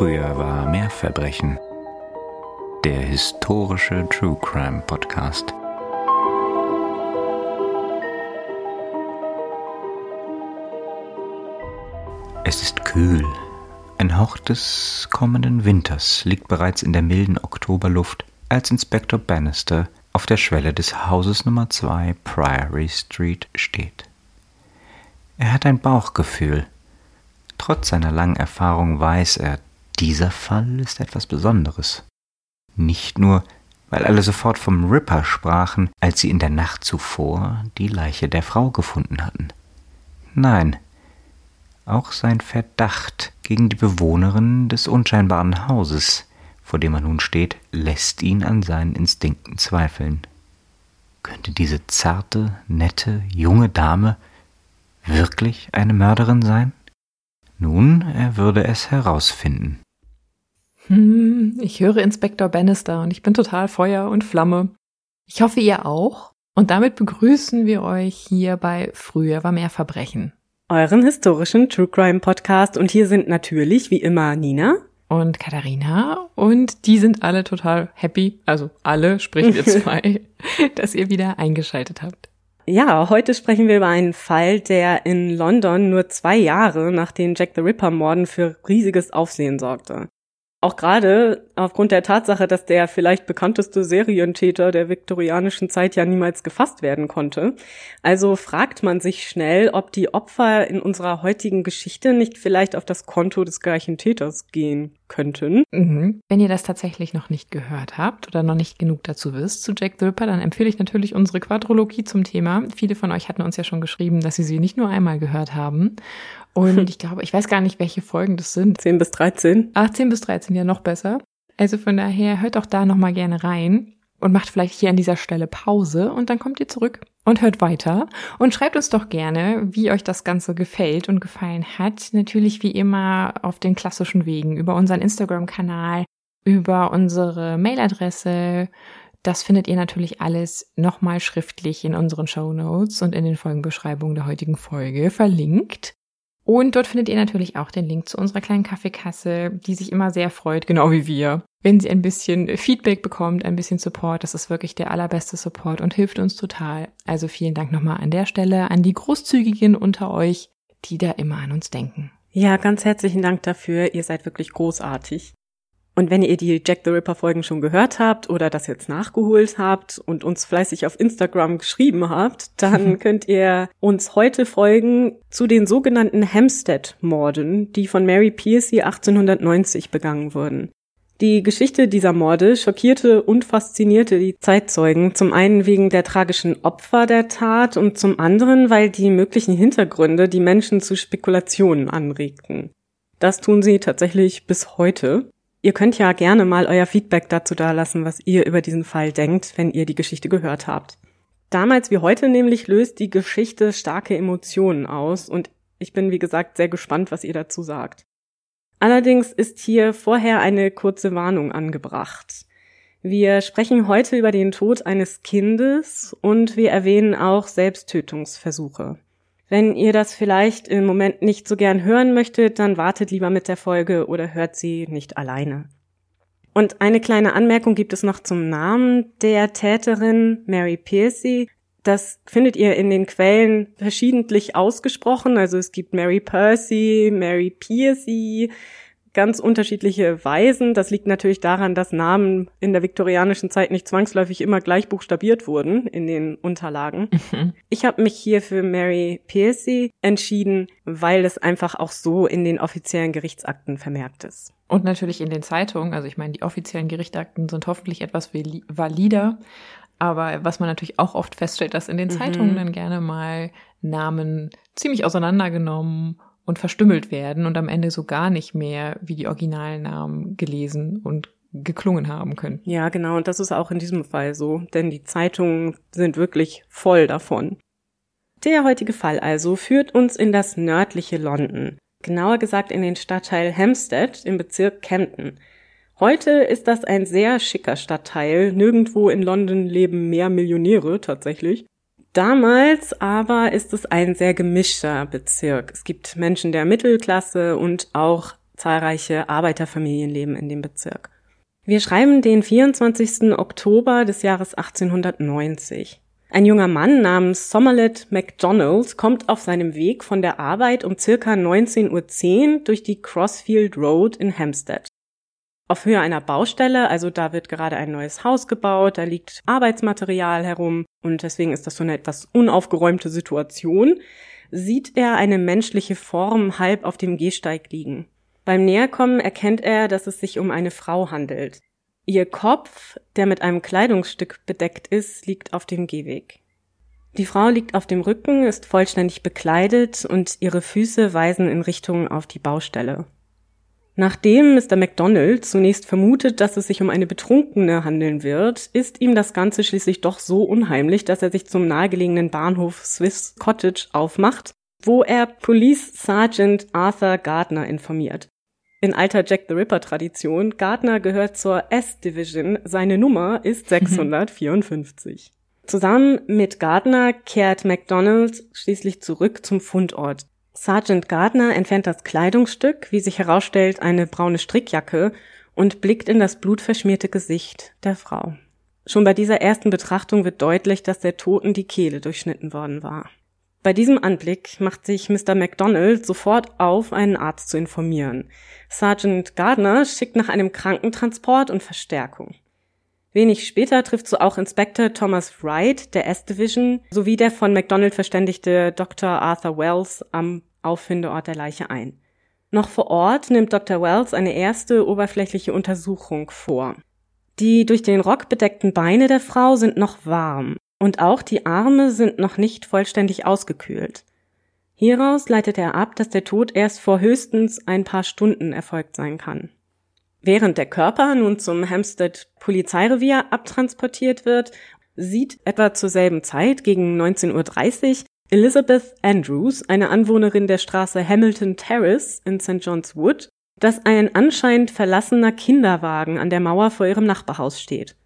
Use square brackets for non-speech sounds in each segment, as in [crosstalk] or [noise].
Früher war mehr Verbrechen. Der historische True Crime Podcast. Es ist kühl. Ein Hauch des kommenden Winters liegt bereits in der milden Oktoberluft, als Inspektor Bannister auf der Schwelle des Hauses Nummer 2 Priory Street steht. Er hat ein Bauchgefühl. Trotz seiner langen Erfahrung weiß er, dieser Fall ist etwas Besonderes. Nicht nur, weil alle sofort vom Ripper sprachen, als sie in der Nacht zuvor die Leiche der Frau gefunden hatten. Nein, auch sein Verdacht gegen die Bewohnerin des unscheinbaren Hauses, vor dem er nun steht, lässt ihn an seinen Instinkten zweifeln. Könnte diese zarte, nette, junge Dame wirklich eine Mörderin sein? Nun, er würde es herausfinden. Hm, ich höre Inspektor Bannister und ich bin total Feuer und Flamme. Ich hoffe, ihr auch. Und damit begrüßen wir euch hier bei Früher war mehr Verbrechen. Euren historischen True Crime Podcast. Und hier sind natürlich wie immer Nina. Und Katharina. Und die sind alle total happy, also alle, sprich wir zwei, dass ihr wieder eingeschaltet habt. Ja, heute sprechen wir über einen Fall, der in London nur zwei Jahre nach den Jack the Ripper Morden für riesiges Aufsehen sorgte. Auch gerade aufgrund der Tatsache, dass der vielleicht bekannteste Serientäter der viktorianischen Zeit ja niemals gefasst werden konnte. Also fragt man sich schnell, ob die Opfer in unserer heutigen Geschichte nicht vielleicht auf das Konto des gleichen Täters gehen könnten. Mhm. Wenn ihr das tatsächlich noch nicht gehört habt oder noch nicht genug dazu wisst zu Jack the Ripper, dann empfehle ich natürlich unsere Quadrologie zum Thema. Viele von euch hatten uns ja schon geschrieben, dass sie sie nicht nur einmal gehört haben. Und [laughs] ich glaube, ich weiß gar nicht, welche Folgen das sind. 10 bis 13. Ach, 10 bis 13, ja noch besser. Also von daher hört auch da nochmal gerne rein und macht vielleicht hier an dieser Stelle Pause und dann kommt ihr zurück und hört weiter und schreibt uns doch gerne, wie euch das Ganze gefällt und gefallen hat. Natürlich wie immer auf den klassischen Wegen über unseren Instagram-Kanal, über unsere Mailadresse. Das findet ihr natürlich alles nochmal schriftlich in unseren Show Notes und in den Folgenbeschreibungen der heutigen Folge verlinkt. Und dort findet ihr natürlich auch den Link zu unserer kleinen Kaffeekasse, die sich immer sehr freut, genau wie wir, wenn sie ein bisschen Feedback bekommt, ein bisschen Support. Das ist wirklich der allerbeste Support und hilft uns total. Also vielen Dank nochmal an der Stelle an die Großzügigen unter euch, die da immer an uns denken. Ja, ganz herzlichen Dank dafür. Ihr seid wirklich großartig. Und wenn ihr die Jack the Ripper Folgen schon gehört habt oder das jetzt nachgeholt habt und uns fleißig auf Instagram geschrieben habt, dann [laughs] könnt ihr uns heute folgen zu den sogenannten Hampstead-Morden, die von Mary Piercy 1890 begangen wurden. Die Geschichte dieser Morde schockierte und faszinierte die Zeitzeugen, zum einen wegen der tragischen Opfer der Tat und zum anderen, weil die möglichen Hintergründe die Menschen zu Spekulationen anregten. Das tun sie tatsächlich bis heute. Ihr könnt ja gerne mal euer Feedback dazu dalassen, was ihr über diesen Fall denkt, wenn ihr die Geschichte gehört habt. Damals wie heute nämlich löst die Geschichte starke Emotionen aus und ich bin wie gesagt sehr gespannt, was ihr dazu sagt. Allerdings ist hier vorher eine kurze Warnung angebracht. Wir sprechen heute über den Tod eines Kindes und wir erwähnen auch Selbsttötungsversuche. Wenn ihr das vielleicht im Moment nicht so gern hören möchtet, dann wartet lieber mit der Folge oder hört sie nicht alleine. Und eine kleine Anmerkung gibt es noch zum Namen der Täterin Mary Piercy. Das findet ihr in den Quellen verschiedentlich ausgesprochen. Also es gibt Mary Percy, Mary Piercy, ganz unterschiedliche Weisen. Das liegt natürlich daran, dass Namen in der viktorianischen Zeit nicht zwangsläufig immer gleich buchstabiert wurden in den Unterlagen. Mhm. Ich habe mich hier für Mary Piercy entschieden, weil es einfach auch so in den offiziellen Gerichtsakten vermerkt ist. Und natürlich in den Zeitungen. Also ich meine, die offiziellen Gerichtsakten sind hoffentlich etwas valider. Aber was man natürlich auch oft feststellt, dass in den mhm. Zeitungen dann gerne mal Namen ziemlich auseinandergenommen und verstümmelt werden und am Ende so gar nicht mehr wie die Originalnamen gelesen und geklungen haben können. Ja, genau. Und das ist auch in diesem Fall so, denn die Zeitungen sind wirklich voll davon. Der heutige Fall also führt uns in das nördliche London, genauer gesagt in den Stadtteil Hampstead im Bezirk Camden. Heute ist das ein sehr schicker Stadtteil. Nirgendwo in London leben mehr Millionäre tatsächlich. Damals aber ist es ein sehr gemischter Bezirk. Es gibt Menschen der Mittelklasse und auch zahlreiche Arbeiterfamilien leben in dem Bezirk. Wir schreiben den 24. Oktober des Jahres 1890. Ein junger Mann namens Somerlet MacDonald kommt auf seinem Weg von der Arbeit um circa 19.10 Uhr durch die Crossfield Road in Hampstead. Auf Höhe einer Baustelle, also da wird gerade ein neues Haus gebaut, da liegt Arbeitsmaterial herum und deswegen ist das so eine etwas unaufgeräumte Situation, sieht er eine menschliche Form halb auf dem Gehsteig liegen. Beim Näherkommen erkennt er, dass es sich um eine Frau handelt. Ihr Kopf, der mit einem Kleidungsstück bedeckt ist, liegt auf dem Gehweg. Die Frau liegt auf dem Rücken, ist vollständig bekleidet und ihre Füße weisen in Richtung auf die Baustelle. Nachdem Mr. MacDonald zunächst vermutet, dass es sich um eine Betrunkene handeln wird, ist ihm das Ganze schließlich doch so unheimlich, dass er sich zum nahegelegenen Bahnhof Swiss Cottage aufmacht, wo er Police Sergeant Arthur Gardner informiert in alter Jack the Ripper Tradition, Gardner gehört zur S-Division, seine Nummer ist 654. Zusammen mit Gardner kehrt MacDonald schließlich zurück zum Fundort. Sergeant Gardner entfernt das Kleidungsstück, wie sich herausstellt, eine braune Strickjacke, und blickt in das blutverschmierte Gesicht der Frau. Schon bei dieser ersten Betrachtung wird deutlich, dass der Toten die Kehle durchschnitten worden war. Bei diesem Anblick macht sich Mr. MacDonald sofort auf, einen Arzt zu informieren. Sergeant Gardner schickt nach einem Krankentransport und Verstärkung. Wenig später trifft so auch Inspektor Thomas Wright der S-Division sowie der von MacDonald verständigte Dr. Arthur Wells am Auffindeort der Leiche ein. Noch vor Ort nimmt Dr. Wells eine erste oberflächliche Untersuchung vor. Die durch den Rock bedeckten Beine der Frau sind noch warm und auch die Arme sind noch nicht vollständig ausgekühlt. Hieraus leitet er ab, dass der Tod erst vor höchstens ein paar Stunden erfolgt sein kann. Während der Körper nun zum Hampstead Polizeirevier abtransportiert wird, sieht etwa zur selben Zeit gegen 19.30 Uhr Elizabeth Andrews, eine Anwohnerin der Straße Hamilton Terrace in St. John's Wood, dass ein anscheinend verlassener Kinderwagen an der Mauer vor ihrem Nachbarhaus steht.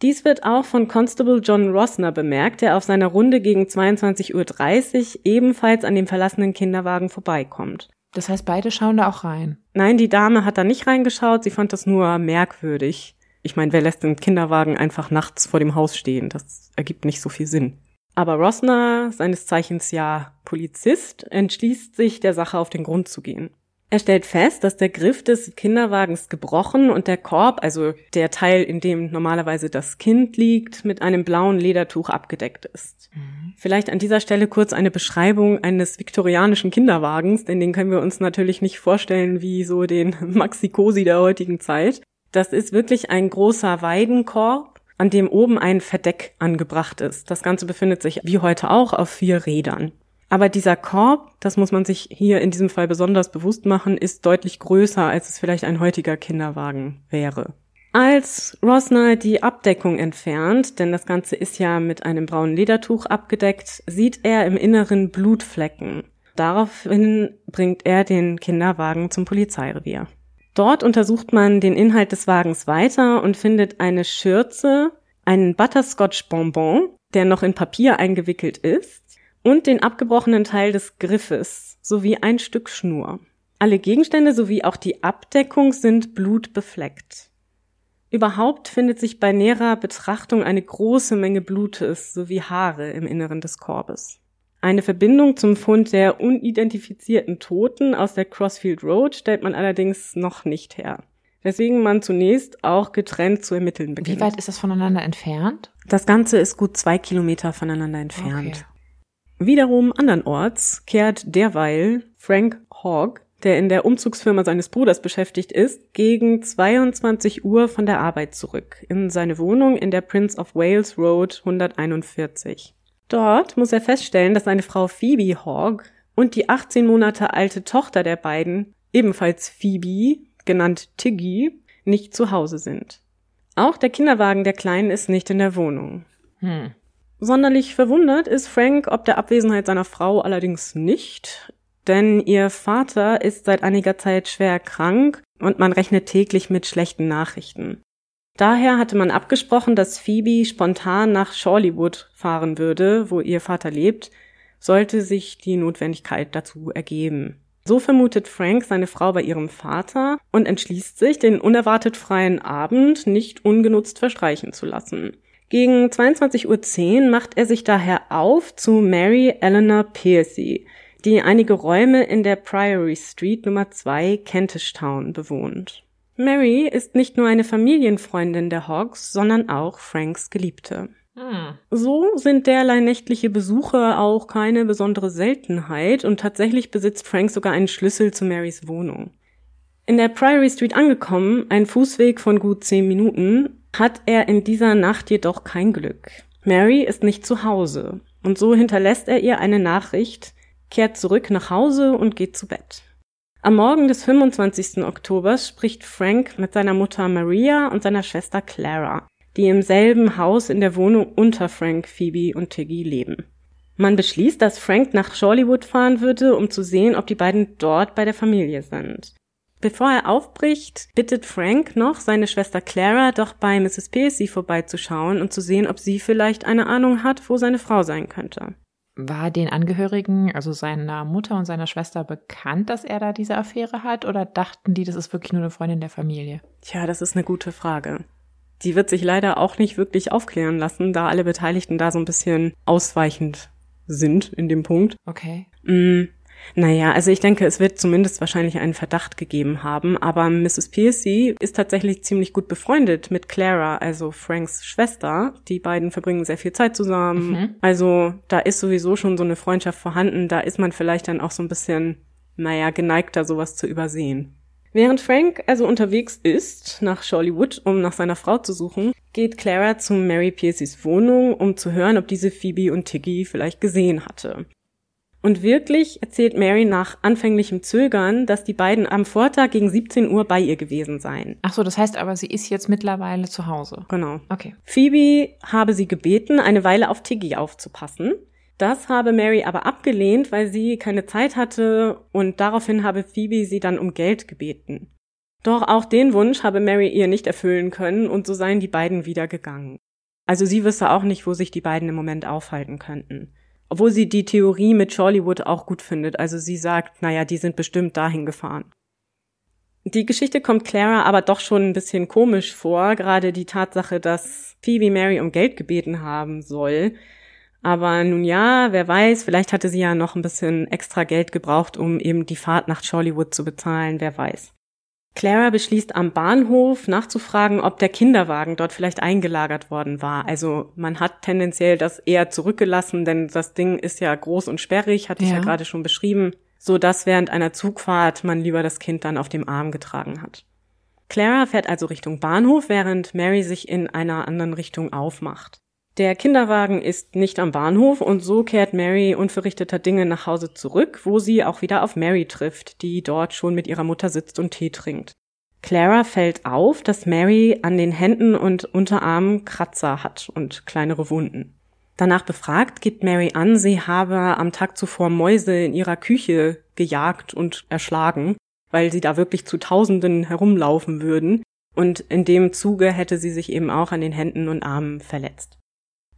Dies wird auch von Constable John Rossner bemerkt, der auf seiner Runde gegen 22.30 Uhr ebenfalls an dem verlassenen Kinderwagen vorbeikommt. Das heißt, beide schauen da auch rein. Nein, die Dame hat da nicht reingeschaut, sie fand das nur merkwürdig. Ich meine, wer lässt den Kinderwagen einfach nachts vor dem Haus stehen? Das ergibt nicht so viel Sinn. Aber Rossner, seines Zeichens ja Polizist, entschließt sich, der Sache auf den Grund zu gehen. Er stellt fest, dass der Griff des Kinderwagens gebrochen und der Korb, also der Teil, in dem normalerweise das Kind liegt, mit einem blauen Ledertuch abgedeckt ist. Mhm. Vielleicht an dieser Stelle kurz eine Beschreibung eines viktorianischen Kinderwagens, denn den können wir uns natürlich nicht vorstellen wie so den [laughs] Maxi-Cosi der heutigen Zeit. Das ist wirklich ein großer Weidenkorb, an dem oben ein Verdeck angebracht ist. Das Ganze befindet sich wie heute auch auf vier Rädern. Aber dieser Korb, das muss man sich hier in diesem Fall besonders bewusst machen, ist deutlich größer, als es vielleicht ein heutiger Kinderwagen wäre. Als Rosner die Abdeckung entfernt, denn das Ganze ist ja mit einem braunen Ledertuch abgedeckt, sieht er im Inneren Blutflecken. Daraufhin bringt er den Kinderwagen zum Polizeirevier. Dort untersucht man den Inhalt des Wagens weiter und findet eine Schürze, einen Butterscotch-Bonbon, der noch in Papier eingewickelt ist, und den abgebrochenen Teil des Griffes sowie ein Stück Schnur. Alle Gegenstände sowie auch die Abdeckung sind blutbefleckt. Überhaupt findet sich bei näherer Betrachtung eine große Menge Blutes sowie Haare im Inneren des Korbes. Eine Verbindung zum Fund der unidentifizierten Toten aus der Crossfield Road stellt man allerdings noch nicht her. Weswegen man zunächst auch getrennt zu ermitteln beginnt. Wie weit ist das voneinander entfernt? Das Ganze ist gut zwei Kilometer voneinander entfernt. Okay. Wiederum andernorts kehrt derweil Frank Hogg, der in der Umzugsfirma seines Bruders beschäftigt ist, gegen 22 Uhr von der Arbeit zurück in seine Wohnung in der Prince of Wales Road 141. Dort muss er feststellen, dass seine Frau Phoebe Hogg und die 18 Monate alte Tochter der beiden, ebenfalls Phoebe, genannt Tiggy, nicht zu Hause sind. Auch der Kinderwagen der Kleinen ist nicht in der Wohnung. Hm. Sonderlich verwundert ist Frank ob der Abwesenheit seiner Frau allerdings nicht, denn ihr Vater ist seit einiger Zeit schwer krank und man rechnet täglich mit schlechten Nachrichten. Daher hatte man abgesprochen, dass Phoebe spontan nach Shawleywood fahren würde, wo ihr Vater lebt, sollte sich die Notwendigkeit dazu ergeben. So vermutet Frank seine Frau bei ihrem Vater und entschließt sich, den unerwartet freien Abend nicht ungenutzt verstreichen zu lassen. Gegen 22.10 Uhr macht er sich daher auf zu Mary Eleanor Piercy, die einige Räume in der Priory Street Nummer 2 Kentish Town bewohnt. Mary ist nicht nur eine Familienfreundin der Hoggs, sondern auch Franks Geliebte. Hm. So sind derlei nächtliche Besuche auch keine besondere Seltenheit und tatsächlich besitzt Frank sogar einen Schlüssel zu Marys Wohnung. In der Priory Street angekommen, ein Fußweg von gut zehn Minuten, hat er in dieser Nacht jedoch kein Glück. Mary ist nicht zu Hause und so hinterlässt er ihr eine Nachricht, kehrt zurück nach Hause und geht zu Bett. Am Morgen des 25. Oktobers spricht Frank mit seiner Mutter Maria und seiner Schwester Clara die im selben Haus in der Wohnung unter Frank, Phoebe und Tiggy leben. Man beschließt, dass Frank nach Shawleywood fahren würde, um zu sehen, ob die beiden dort bei der Familie sind. Bevor er aufbricht, bittet Frank noch seine Schwester Clara, doch bei Mrs. Piercy vorbeizuschauen und zu sehen, ob sie vielleicht eine Ahnung hat, wo seine Frau sein könnte. War den Angehörigen, also seiner Mutter und seiner Schwester, bekannt, dass er da diese Affäre hat, oder dachten die, das ist wirklich nur eine Freundin der Familie? Tja, das ist eine gute Frage die wird sich leider auch nicht wirklich aufklären lassen, da alle Beteiligten da so ein bisschen ausweichend sind in dem Punkt. Okay. Mm, naja, also ich denke, es wird zumindest wahrscheinlich einen Verdacht gegeben haben, aber Mrs. Piercy ist tatsächlich ziemlich gut befreundet mit Clara, also Franks Schwester. Die beiden verbringen sehr viel Zeit zusammen. Mhm. Also da ist sowieso schon so eine Freundschaft vorhanden, da ist man vielleicht dann auch so ein bisschen, naja, geneigter, sowas zu übersehen. Während Frank also unterwegs ist nach Shawleywood, um nach seiner Frau zu suchen, geht Clara zu Mary Piercys Wohnung, um zu hören, ob diese Phoebe und Tiggy vielleicht gesehen hatte. Und wirklich erzählt Mary nach anfänglichem Zögern, dass die beiden am Vortag gegen 17 Uhr bei ihr gewesen seien. Ach so, das heißt aber, sie ist jetzt mittlerweile zu Hause. Genau. Okay. Phoebe habe sie gebeten, eine Weile auf Tiggy aufzupassen. Das habe Mary aber abgelehnt, weil sie keine Zeit hatte und daraufhin habe Phoebe sie dann um Geld gebeten. Doch auch den Wunsch habe Mary ihr nicht erfüllen können und so seien die beiden wieder gegangen. Also sie wisse auch nicht, wo sich die beiden im Moment aufhalten könnten. Obwohl sie die Theorie mit Charliewood auch gut findet. Also sie sagt, naja, die sind bestimmt dahin gefahren. Die Geschichte kommt Clara aber doch schon ein bisschen komisch vor, gerade die Tatsache, dass Phoebe Mary um Geld gebeten haben soll. Aber nun ja, wer weiß, vielleicht hatte sie ja noch ein bisschen extra Geld gebraucht, um eben die Fahrt nach Chollywood zu bezahlen, wer weiß. Clara beschließt am Bahnhof nachzufragen, ob der Kinderwagen dort vielleicht eingelagert worden war. Also man hat tendenziell das eher zurückgelassen, denn das Ding ist ja groß und sperrig, hatte ja. ich ja gerade schon beschrieben, so dass während einer Zugfahrt man lieber das Kind dann auf dem Arm getragen hat. Clara fährt also Richtung Bahnhof, während Mary sich in einer anderen Richtung aufmacht. Der Kinderwagen ist nicht am Bahnhof und so kehrt Mary unverrichteter Dinge nach Hause zurück, wo sie auch wieder auf Mary trifft, die dort schon mit ihrer Mutter sitzt und Tee trinkt. Clara fällt auf, dass Mary an den Händen und Unterarmen Kratzer hat und kleinere Wunden. Danach befragt, gibt Mary an, sie habe am Tag zuvor Mäuse in ihrer Küche gejagt und erschlagen, weil sie da wirklich zu Tausenden herumlaufen würden, und in dem Zuge hätte sie sich eben auch an den Händen und Armen verletzt.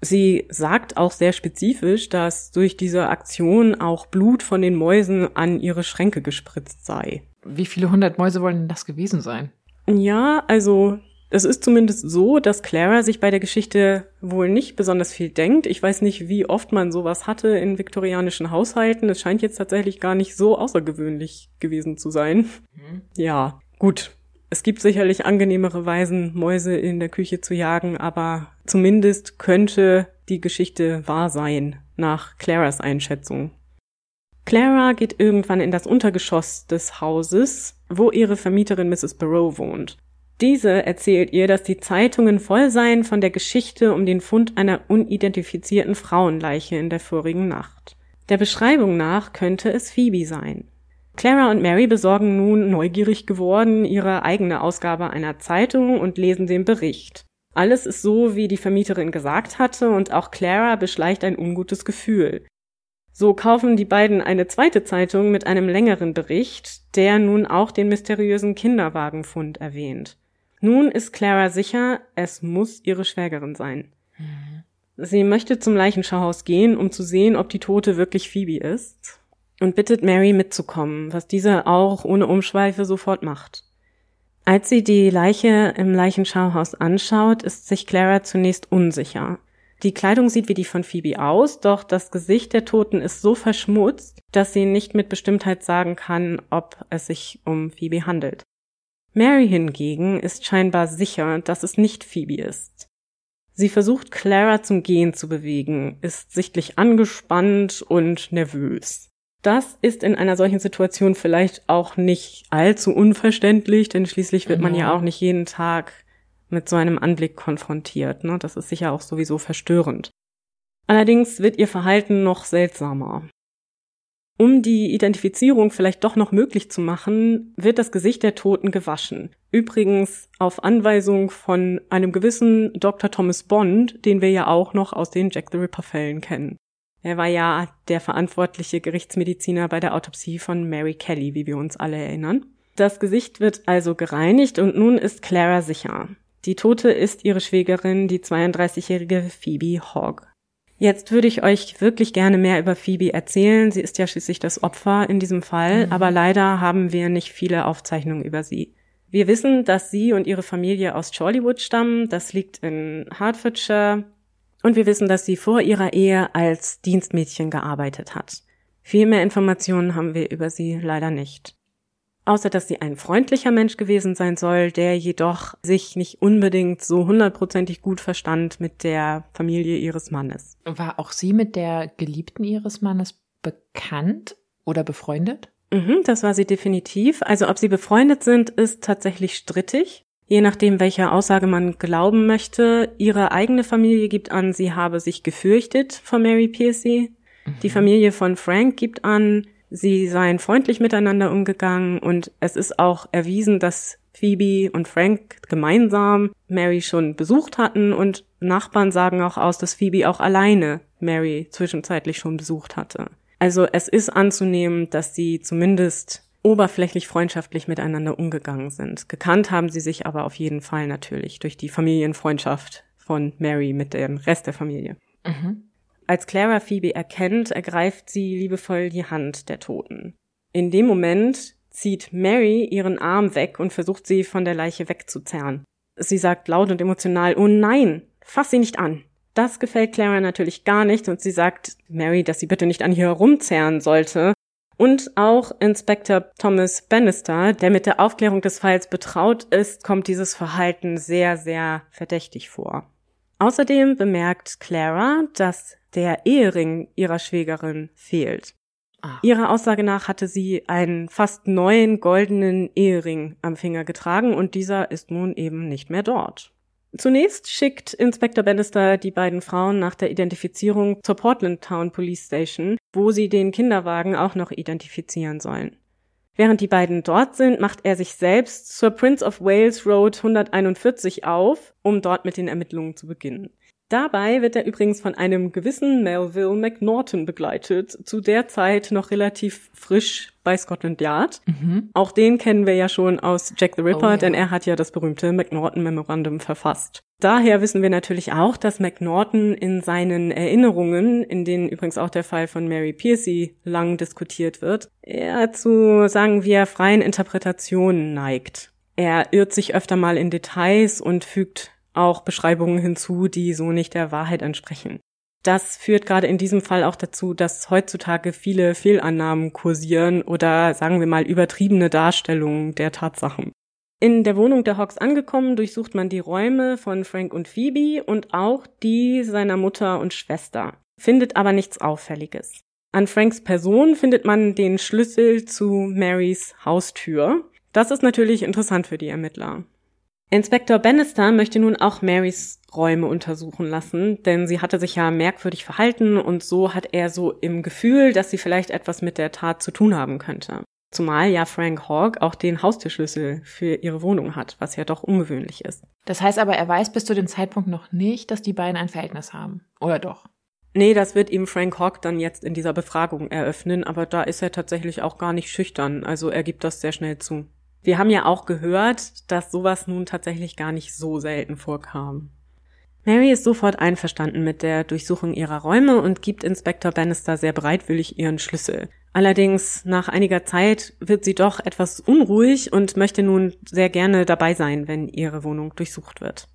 Sie sagt auch sehr spezifisch, dass durch diese Aktion auch Blut von den Mäusen an ihre Schränke gespritzt sei. Wie viele hundert Mäuse wollen denn das gewesen sein? Ja, also es ist zumindest so, dass Clara sich bei der Geschichte wohl nicht besonders viel denkt. Ich weiß nicht, wie oft man sowas hatte in viktorianischen Haushalten. Es scheint jetzt tatsächlich gar nicht so außergewöhnlich gewesen zu sein. Mhm. Ja, gut. Es gibt sicherlich angenehmere Weisen, Mäuse in der Küche zu jagen, aber zumindest könnte die Geschichte wahr sein, nach Claras Einschätzung. Clara geht irgendwann in das Untergeschoss des Hauses, wo ihre Vermieterin Mrs. Barrow wohnt. Diese erzählt ihr, dass die Zeitungen voll seien von der Geschichte um den Fund einer unidentifizierten Frauenleiche in der vorigen Nacht. Der Beschreibung nach könnte es Phoebe sein. Clara und Mary besorgen nun, neugierig geworden, ihre eigene Ausgabe einer Zeitung und lesen den Bericht. Alles ist so, wie die Vermieterin gesagt hatte, und auch Clara beschleicht ein ungutes Gefühl. So kaufen die beiden eine zweite Zeitung mit einem längeren Bericht, der nun auch den mysteriösen Kinderwagenfund erwähnt. Nun ist Clara sicher, es muss ihre Schwägerin sein. Mhm. Sie möchte zum Leichenschauhaus gehen, um zu sehen, ob die Tote wirklich Phoebe ist. Und bittet Mary mitzukommen, was diese auch ohne Umschweife sofort macht. Als sie die Leiche im Leichenschauhaus anschaut, ist sich Clara zunächst unsicher. Die Kleidung sieht wie die von Phoebe aus, doch das Gesicht der Toten ist so verschmutzt, dass sie nicht mit Bestimmtheit sagen kann, ob es sich um Phoebe handelt. Mary hingegen ist scheinbar sicher, dass es nicht Phoebe ist. Sie versucht Clara zum Gehen zu bewegen, ist sichtlich angespannt und nervös. Das ist in einer solchen Situation vielleicht auch nicht allzu unverständlich, denn schließlich wird man ja auch nicht jeden Tag mit so einem Anblick konfrontiert. Ne? Das ist sicher auch sowieso verstörend. Allerdings wird ihr Verhalten noch seltsamer. Um die Identifizierung vielleicht doch noch möglich zu machen, wird das Gesicht der Toten gewaschen. Übrigens auf Anweisung von einem gewissen Dr. Thomas Bond, den wir ja auch noch aus den Jack the Ripper Fällen kennen. Er war ja der verantwortliche Gerichtsmediziner bei der Autopsie von Mary Kelly, wie wir uns alle erinnern. Das Gesicht wird also gereinigt und nun ist Clara sicher. Die Tote ist ihre Schwägerin, die 32-jährige Phoebe Hogg. Jetzt würde ich euch wirklich gerne mehr über Phoebe erzählen. Sie ist ja schließlich das Opfer in diesem Fall, mhm. aber leider haben wir nicht viele Aufzeichnungen über sie. Wir wissen, dass sie und ihre Familie aus Chorleywood stammen. Das liegt in Hertfordshire. Und wir wissen, dass sie vor ihrer Ehe als Dienstmädchen gearbeitet hat. Viel mehr Informationen haben wir über sie leider nicht außer dass sie ein freundlicher Mensch gewesen sein soll, der jedoch sich nicht unbedingt so hundertprozentig gut verstand mit der Familie ihres Mannes. War auch sie mit der Geliebten ihres Mannes bekannt oder befreundet? Mhm, das war sie definitiv. Also ob sie befreundet sind, ist tatsächlich strittig. Je nachdem, welcher Aussage man glauben möchte. Ihre eigene Familie gibt an, sie habe sich gefürchtet vor Mary Piercy. Mhm. Die Familie von Frank gibt an, Sie seien freundlich miteinander umgegangen und es ist auch erwiesen, dass Phoebe und Frank gemeinsam Mary schon besucht hatten und Nachbarn sagen auch aus, dass Phoebe auch alleine Mary zwischenzeitlich schon besucht hatte. Also es ist anzunehmen, dass sie zumindest oberflächlich freundschaftlich miteinander umgegangen sind. Gekannt haben sie sich aber auf jeden Fall natürlich durch die Familienfreundschaft von Mary mit dem Rest der Familie. Mhm. Als Clara Phoebe erkennt, ergreift sie liebevoll die Hand der Toten. In dem Moment zieht Mary ihren Arm weg und versucht sie von der Leiche wegzuzerren. Sie sagt laut und emotional, oh nein, fass sie nicht an. Das gefällt Clara natürlich gar nicht und sie sagt Mary, dass sie bitte nicht an ihr herumzerren sollte. Und auch Inspector Thomas Bannister, der mit der Aufklärung des Falls betraut ist, kommt dieses Verhalten sehr, sehr verdächtig vor. Außerdem bemerkt Clara, dass der Ehering ihrer Schwägerin fehlt. Ah. Ihrer Aussage nach hatte sie einen fast neuen goldenen Ehering am Finger getragen und dieser ist nun eben nicht mehr dort. Zunächst schickt Inspector Bannister die beiden Frauen nach der Identifizierung zur Portland Town Police Station, wo sie den Kinderwagen auch noch identifizieren sollen. Während die beiden dort sind, macht er sich selbst zur Prince of Wales Road 141 auf, um dort mit den Ermittlungen zu beginnen. Dabei wird er übrigens von einem gewissen Melville McNaughton begleitet, zu der Zeit noch relativ frisch bei Scotland Yard. Mhm. Auch den kennen wir ja schon aus Jack the Ripper, oh, ja. denn er hat ja das berühmte McNaughton Memorandum verfasst. Daher wissen wir natürlich auch, dass McNaughton in seinen Erinnerungen, in denen übrigens auch der Fall von Mary Piercy lang diskutiert wird, eher zu, sagen wir, freien Interpretationen neigt. Er irrt sich öfter mal in Details und fügt auch Beschreibungen hinzu, die so nicht der Wahrheit entsprechen. Das führt gerade in diesem Fall auch dazu, dass heutzutage viele Fehlannahmen kursieren oder sagen wir mal übertriebene Darstellungen der Tatsachen. In der Wohnung der Hawks angekommen, durchsucht man die Räume von Frank und Phoebe und auch die seiner Mutter und Schwester, findet aber nichts Auffälliges. An Franks Person findet man den Schlüssel zu Marys Haustür. Das ist natürlich interessant für die Ermittler. Inspektor Bannister möchte nun auch Marys Räume untersuchen lassen, denn sie hatte sich ja merkwürdig verhalten und so hat er so im Gefühl, dass sie vielleicht etwas mit der Tat zu tun haben könnte. Zumal ja Frank Hawk auch den Haustürschlüssel für ihre Wohnung hat, was ja doch ungewöhnlich ist. Das heißt aber, er weiß bis zu dem Zeitpunkt noch nicht, dass die beiden ein Verhältnis haben. Oder doch? Nee, das wird ihm Frank Hawk dann jetzt in dieser Befragung eröffnen, aber da ist er tatsächlich auch gar nicht schüchtern, also er gibt das sehr schnell zu. Wir haben ja auch gehört, dass sowas nun tatsächlich gar nicht so selten vorkam. Mary ist sofort einverstanden mit der Durchsuchung ihrer Räume und gibt Inspektor Bannister sehr bereitwillig ihren Schlüssel. Allerdings nach einiger Zeit wird sie doch etwas unruhig und möchte nun sehr gerne dabei sein, wenn ihre Wohnung durchsucht wird.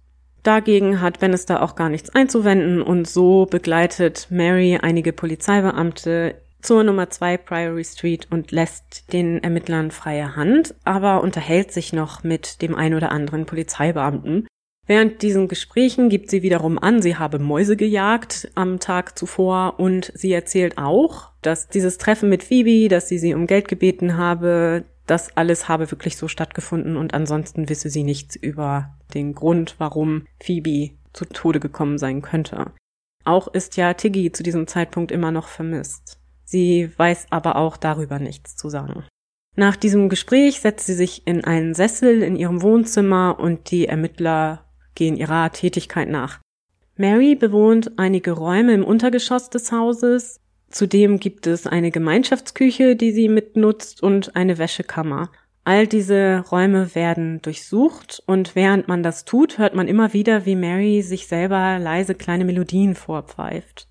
Dagegen hat Bannister auch gar nichts einzuwenden und so begleitet Mary einige Polizeibeamte zur Nummer 2 Priory Street und lässt den Ermittlern freie Hand, aber unterhält sich noch mit dem ein oder anderen Polizeibeamten. Während diesen Gesprächen gibt sie wiederum an, sie habe Mäuse gejagt am Tag zuvor und sie erzählt auch, dass dieses Treffen mit Phoebe, dass sie sie um Geld gebeten habe, das alles habe wirklich so stattgefunden und ansonsten wisse sie nichts über den Grund, warum Phoebe zu Tode gekommen sein könnte. Auch ist ja Tiggy zu diesem Zeitpunkt immer noch vermisst. Sie weiß aber auch darüber nichts zu sagen. Nach diesem Gespräch setzt sie sich in einen Sessel in ihrem Wohnzimmer und die Ermittler gehen ihrer Tätigkeit nach. Mary bewohnt einige Räume im Untergeschoss des Hauses. Zudem gibt es eine Gemeinschaftsküche, die sie mitnutzt und eine Wäschekammer. All diese Räume werden durchsucht und während man das tut, hört man immer wieder, wie Mary sich selber leise kleine Melodien vorpfeift.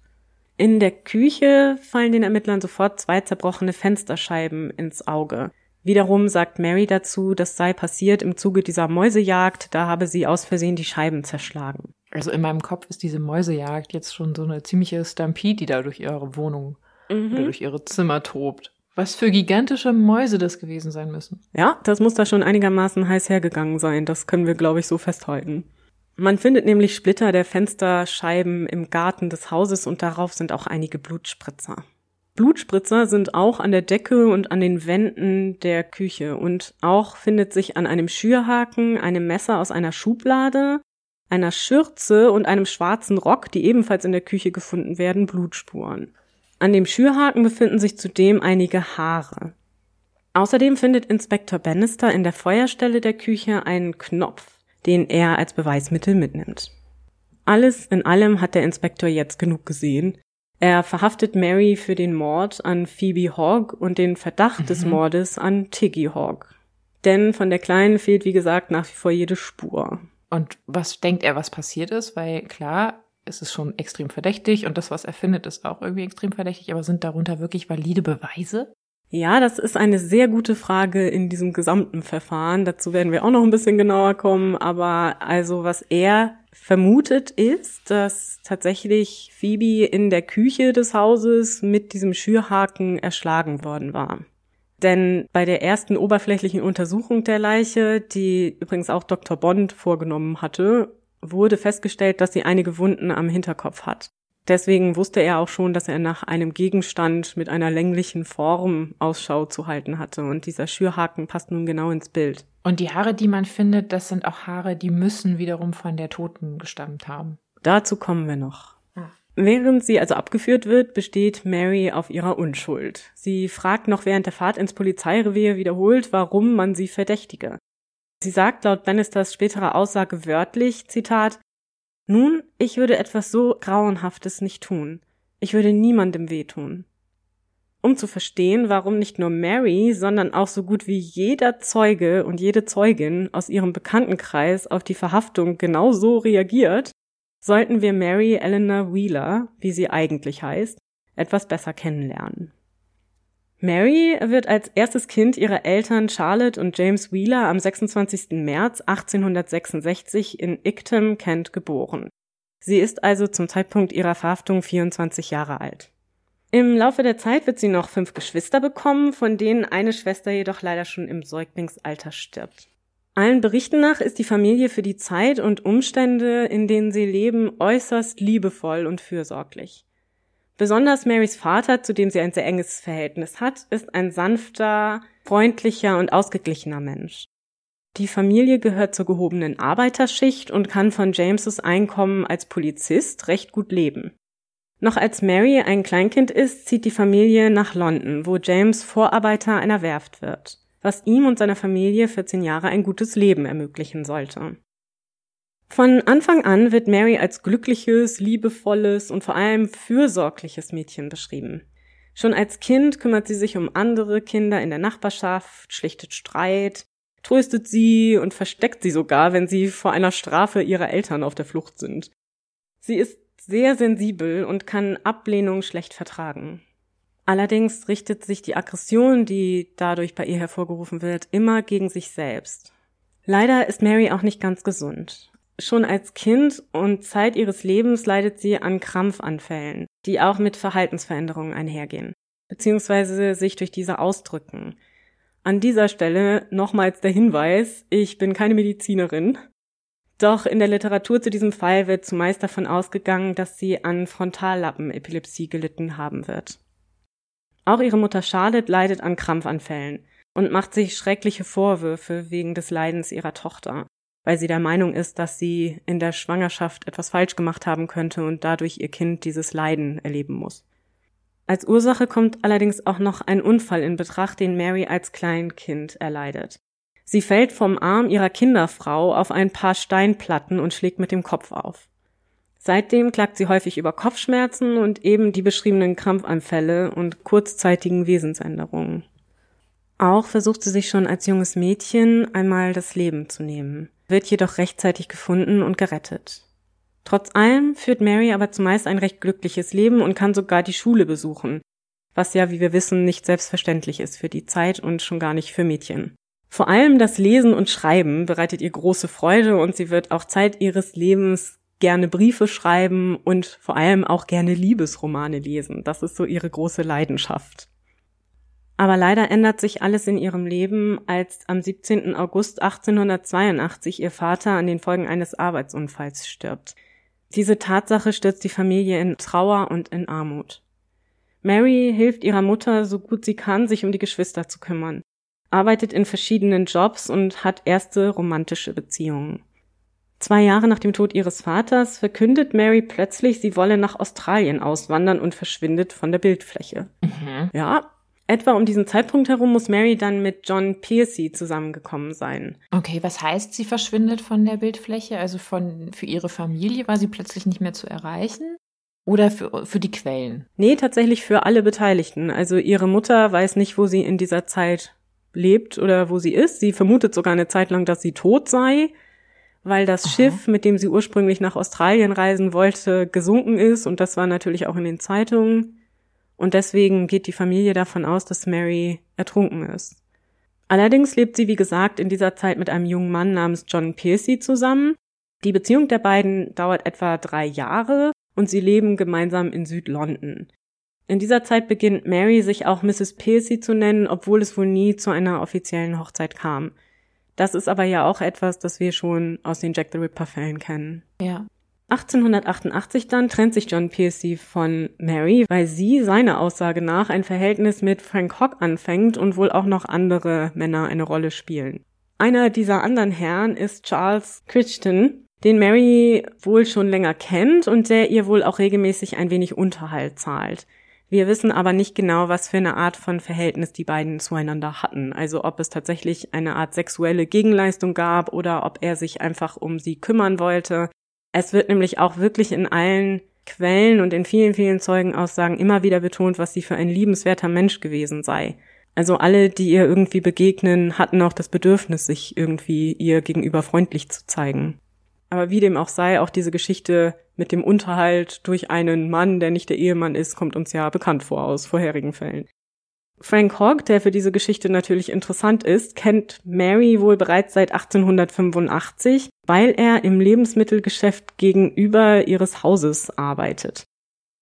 In der Küche fallen den Ermittlern sofort zwei zerbrochene Fensterscheiben ins Auge. Wiederum sagt Mary dazu, das sei passiert im Zuge dieser Mäusejagd, da habe sie aus Versehen die Scheiben zerschlagen. Also in meinem Kopf ist diese Mäusejagd jetzt schon so eine ziemliche Stampede, die da durch ihre Wohnung mhm. oder durch ihre Zimmer tobt. Was für gigantische Mäuse das gewesen sein müssen. Ja, das muss da schon einigermaßen heiß hergegangen sein. Das können wir, glaube ich, so festhalten. Man findet nämlich Splitter der Fensterscheiben im Garten des Hauses und darauf sind auch einige Blutspritzer. Blutspritzer sind auch an der Decke und an den Wänden der Küche und auch findet sich an einem Schürhaken, einem Messer aus einer Schublade, einer Schürze und einem schwarzen Rock, die ebenfalls in der Küche gefunden werden, Blutspuren. An dem Schürhaken befinden sich zudem einige Haare. Außerdem findet Inspektor Bannister in der Feuerstelle der Küche einen Knopf, den er als Beweismittel mitnimmt. Alles in allem hat der Inspektor jetzt genug gesehen. Er verhaftet Mary für den Mord an Phoebe Hogg und den Verdacht mhm. des Mordes an Tiggy Hogg. Denn von der Kleinen fehlt, wie gesagt, nach wie vor jede Spur. Und was denkt er, was passiert ist? Weil klar, es ist schon extrem verdächtig und das, was er findet, ist auch irgendwie extrem verdächtig, aber sind darunter wirklich valide Beweise? Ja, das ist eine sehr gute Frage in diesem gesamten Verfahren. Dazu werden wir auch noch ein bisschen genauer kommen. Aber also was er vermutet ist, dass tatsächlich Phoebe in der Küche des Hauses mit diesem Schürhaken erschlagen worden war. Denn bei der ersten oberflächlichen Untersuchung der Leiche, die übrigens auch Dr. Bond vorgenommen hatte, wurde festgestellt, dass sie einige Wunden am Hinterkopf hat. Deswegen wusste er auch schon, dass er nach einem Gegenstand mit einer länglichen Form Ausschau zu halten hatte. Und dieser Schürhaken passt nun genau ins Bild. Und die Haare, die man findet, das sind auch Haare, die müssen wiederum von der Toten gestammt haben. Dazu kommen wir noch. Ah. Während sie also abgeführt wird, besteht Mary auf ihrer Unschuld. Sie fragt noch während der Fahrt ins Polizeirevier wiederholt, warum man sie verdächtige. Sie sagt laut Bannisters späterer Aussage wörtlich, Zitat, nun, ich würde etwas so Grauenhaftes nicht tun. Ich würde niemandem wehtun. Um zu verstehen, warum nicht nur Mary, sondern auch so gut wie jeder Zeuge und jede Zeugin aus ihrem Bekanntenkreis auf die Verhaftung genau so reagiert, sollten wir Mary Eleanor Wheeler, wie sie eigentlich heißt, etwas besser kennenlernen. Mary wird als erstes Kind ihrer Eltern Charlotte und James Wheeler am 26. März 1866 in Ictham, Kent geboren. Sie ist also zum Zeitpunkt ihrer Verhaftung 24 Jahre alt. Im Laufe der Zeit wird sie noch fünf Geschwister bekommen, von denen eine Schwester jedoch leider schon im Säuglingsalter stirbt. Allen Berichten nach ist die Familie für die Zeit und Umstände, in denen sie leben, äußerst liebevoll und fürsorglich. Besonders Marys Vater, zu dem sie ein sehr enges Verhältnis hat, ist ein sanfter, freundlicher und ausgeglichener Mensch. Die Familie gehört zur gehobenen Arbeiterschicht und kann von Jameses Einkommen als Polizist recht gut leben. Noch als Mary ein Kleinkind ist, zieht die Familie nach London, wo James Vorarbeiter einer Werft wird, was ihm und seiner Familie 14 Jahre ein gutes Leben ermöglichen sollte. Von Anfang an wird Mary als glückliches, liebevolles und vor allem fürsorgliches Mädchen beschrieben. Schon als Kind kümmert sie sich um andere Kinder in der Nachbarschaft, schlichtet Streit, tröstet sie und versteckt sie sogar, wenn sie vor einer Strafe ihrer Eltern auf der Flucht sind. Sie ist sehr sensibel und kann Ablehnung schlecht vertragen. Allerdings richtet sich die Aggression, die dadurch bei ihr hervorgerufen wird, immer gegen sich selbst. Leider ist Mary auch nicht ganz gesund. Schon als Kind und Zeit ihres Lebens leidet sie an Krampfanfällen, die auch mit Verhaltensveränderungen einhergehen, beziehungsweise sich durch diese ausdrücken. An dieser Stelle nochmals der Hinweis, ich bin keine Medizinerin. Doch in der Literatur zu diesem Fall wird zumeist davon ausgegangen, dass sie an Frontallappenepilepsie gelitten haben wird. Auch ihre Mutter Charlotte leidet an Krampfanfällen und macht sich schreckliche Vorwürfe wegen des Leidens ihrer Tochter, weil sie der Meinung ist, dass sie in der Schwangerschaft etwas falsch gemacht haben könnte und dadurch ihr Kind dieses Leiden erleben muss. Als Ursache kommt allerdings auch noch ein Unfall in Betracht, den Mary als Kleinkind erleidet. Sie fällt vom Arm ihrer Kinderfrau auf ein paar Steinplatten und schlägt mit dem Kopf auf. Seitdem klagt sie häufig über Kopfschmerzen und eben die beschriebenen Krampfanfälle und kurzzeitigen Wesensänderungen. Auch versucht sie sich schon als junges Mädchen einmal das Leben zu nehmen, wird jedoch rechtzeitig gefunden und gerettet. Trotz allem führt Mary aber zumeist ein recht glückliches Leben und kann sogar die Schule besuchen, was ja, wie wir wissen, nicht selbstverständlich ist für die Zeit und schon gar nicht für Mädchen. Vor allem das Lesen und Schreiben bereitet ihr große Freude und sie wird auch Zeit ihres Lebens gerne Briefe schreiben und vor allem auch gerne Liebesromane lesen. Das ist so ihre große Leidenschaft. Aber leider ändert sich alles in ihrem Leben, als am 17. August 1882 ihr Vater an den Folgen eines Arbeitsunfalls stirbt. Diese Tatsache stürzt die Familie in Trauer und in Armut. Mary hilft ihrer Mutter so gut sie kann, sich um die Geschwister zu kümmern, arbeitet in verschiedenen Jobs und hat erste romantische Beziehungen. Zwei Jahre nach dem Tod ihres Vaters verkündet Mary plötzlich, sie wolle nach Australien auswandern und verschwindet von der Bildfläche. Mhm. Ja, Etwa um diesen Zeitpunkt herum muss Mary dann mit John Piercy zusammengekommen sein. Okay, was heißt, sie verschwindet von der Bildfläche? Also von, für ihre Familie war sie plötzlich nicht mehr zu erreichen? Oder für, für die Quellen? Nee, tatsächlich für alle Beteiligten. Also ihre Mutter weiß nicht, wo sie in dieser Zeit lebt oder wo sie ist. Sie vermutet sogar eine Zeit lang, dass sie tot sei, weil das Aha. Schiff, mit dem sie ursprünglich nach Australien reisen wollte, gesunken ist. Und das war natürlich auch in den Zeitungen. Und deswegen geht die Familie davon aus, dass Mary ertrunken ist. Allerdings lebt sie, wie gesagt, in dieser Zeit mit einem jungen Mann namens John Piercy zusammen. Die Beziehung der beiden dauert etwa drei Jahre und sie leben gemeinsam in Südlondon. In dieser Zeit beginnt Mary sich auch Mrs. Piercy zu nennen, obwohl es wohl nie zu einer offiziellen Hochzeit kam. Das ist aber ja auch etwas, das wir schon aus den Jack the Ripper Fällen kennen. Ja. 1888 dann trennt sich John Piercy von Mary, weil sie seiner Aussage nach ein Verhältnis mit Frank Hock anfängt und wohl auch noch andere Männer eine Rolle spielen. Einer dieser anderen Herren ist Charles Crichton, den Mary wohl schon länger kennt und der ihr wohl auch regelmäßig ein wenig Unterhalt zahlt. Wir wissen aber nicht genau, was für eine Art von Verhältnis die beiden zueinander hatten. Also ob es tatsächlich eine Art sexuelle Gegenleistung gab oder ob er sich einfach um sie kümmern wollte. Es wird nämlich auch wirklich in allen Quellen und in vielen, vielen Zeugenaussagen immer wieder betont, was sie für ein liebenswerter Mensch gewesen sei. Also alle, die ihr irgendwie begegnen, hatten auch das Bedürfnis, sich irgendwie ihr gegenüber freundlich zu zeigen. Aber wie dem auch sei, auch diese Geschichte mit dem Unterhalt durch einen Mann, der nicht der Ehemann ist, kommt uns ja bekannt vor aus vorherigen Fällen. Frank Hogg, der für diese Geschichte natürlich interessant ist, kennt Mary wohl bereits seit 1885, weil er im Lebensmittelgeschäft gegenüber ihres Hauses arbeitet.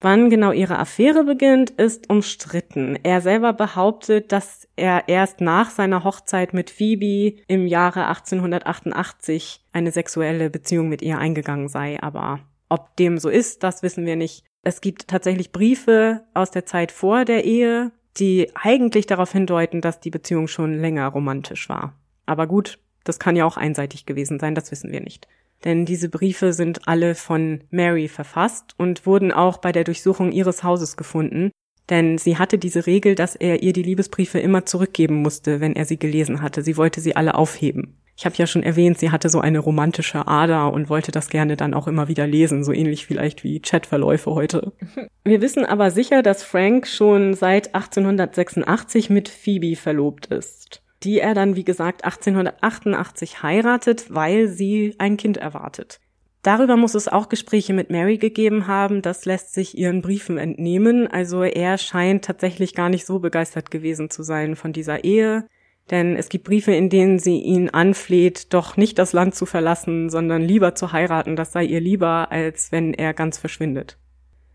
Wann genau ihre Affäre beginnt, ist umstritten. Er selber behauptet, dass er erst nach seiner Hochzeit mit Phoebe im Jahre 1888 eine sexuelle Beziehung mit ihr eingegangen sei, aber ob dem so ist, das wissen wir nicht. Es gibt tatsächlich Briefe aus der Zeit vor der Ehe, die eigentlich darauf hindeuten, dass die Beziehung schon länger romantisch war. Aber gut, das kann ja auch einseitig gewesen sein, das wissen wir nicht. Denn diese Briefe sind alle von Mary verfasst und wurden auch bei der Durchsuchung ihres Hauses gefunden, denn sie hatte diese Regel, dass er ihr die Liebesbriefe immer zurückgeben musste, wenn er sie gelesen hatte. Sie wollte sie alle aufheben. Ich habe ja schon erwähnt, sie hatte so eine romantische Ader und wollte das gerne dann auch immer wieder lesen, so ähnlich vielleicht wie Chatverläufe heute. [laughs] Wir wissen aber sicher, dass Frank schon seit 1886 mit Phoebe verlobt ist, die er dann, wie gesagt, 1888 heiratet, weil sie ein Kind erwartet. Darüber muss es auch Gespräche mit Mary gegeben haben. Das lässt sich ihren Briefen entnehmen. Also er scheint tatsächlich gar nicht so begeistert gewesen zu sein von dieser Ehe. Denn es gibt Briefe, in denen sie ihn anfleht, doch nicht das Land zu verlassen, sondern lieber zu heiraten. Das sei ihr lieber, als wenn er ganz verschwindet.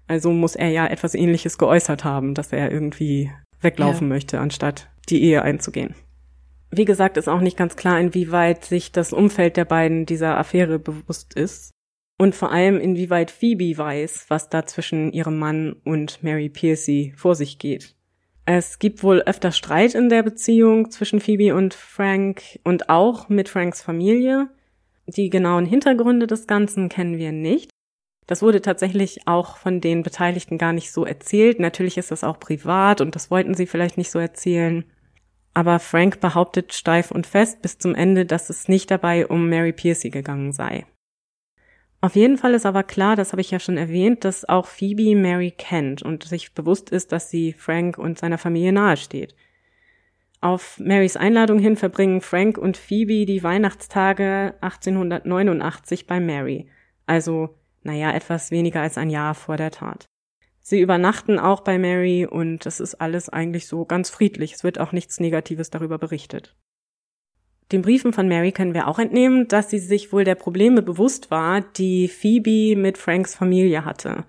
Also muss er ja etwas Ähnliches geäußert haben, dass er irgendwie weglaufen ja. möchte, anstatt die Ehe einzugehen. Wie gesagt, ist auch nicht ganz klar, inwieweit sich das Umfeld der beiden dieser Affäre bewusst ist. Und vor allem, inwieweit Phoebe weiß, was da zwischen ihrem Mann und Mary Piercy vor sich geht. Es gibt wohl öfter Streit in der Beziehung zwischen Phoebe und Frank und auch mit Franks Familie. Die genauen Hintergründe des Ganzen kennen wir nicht. Das wurde tatsächlich auch von den Beteiligten gar nicht so erzählt. Natürlich ist das auch privat und das wollten sie vielleicht nicht so erzählen. Aber Frank behauptet steif und fest bis zum Ende, dass es nicht dabei um Mary Piercy gegangen sei. Auf jeden Fall ist aber klar, das habe ich ja schon erwähnt, dass auch Phoebe Mary kennt und sich bewusst ist, dass sie Frank und seiner Familie nahesteht. Auf Marys Einladung hin verbringen Frank und Phoebe die Weihnachtstage 1889 bei Mary, also naja, etwas weniger als ein Jahr vor der Tat. Sie übernachten auch bei Mary und es ist alles eigentlich so ganz friedlich. Es wird auch nichts Negatives darüber berichtet. Den Briefen von Mary können wir auch entnehmen, dass sie sich wohl der Probleme bewusst war, die Phoebe mit Franks Familie hatte.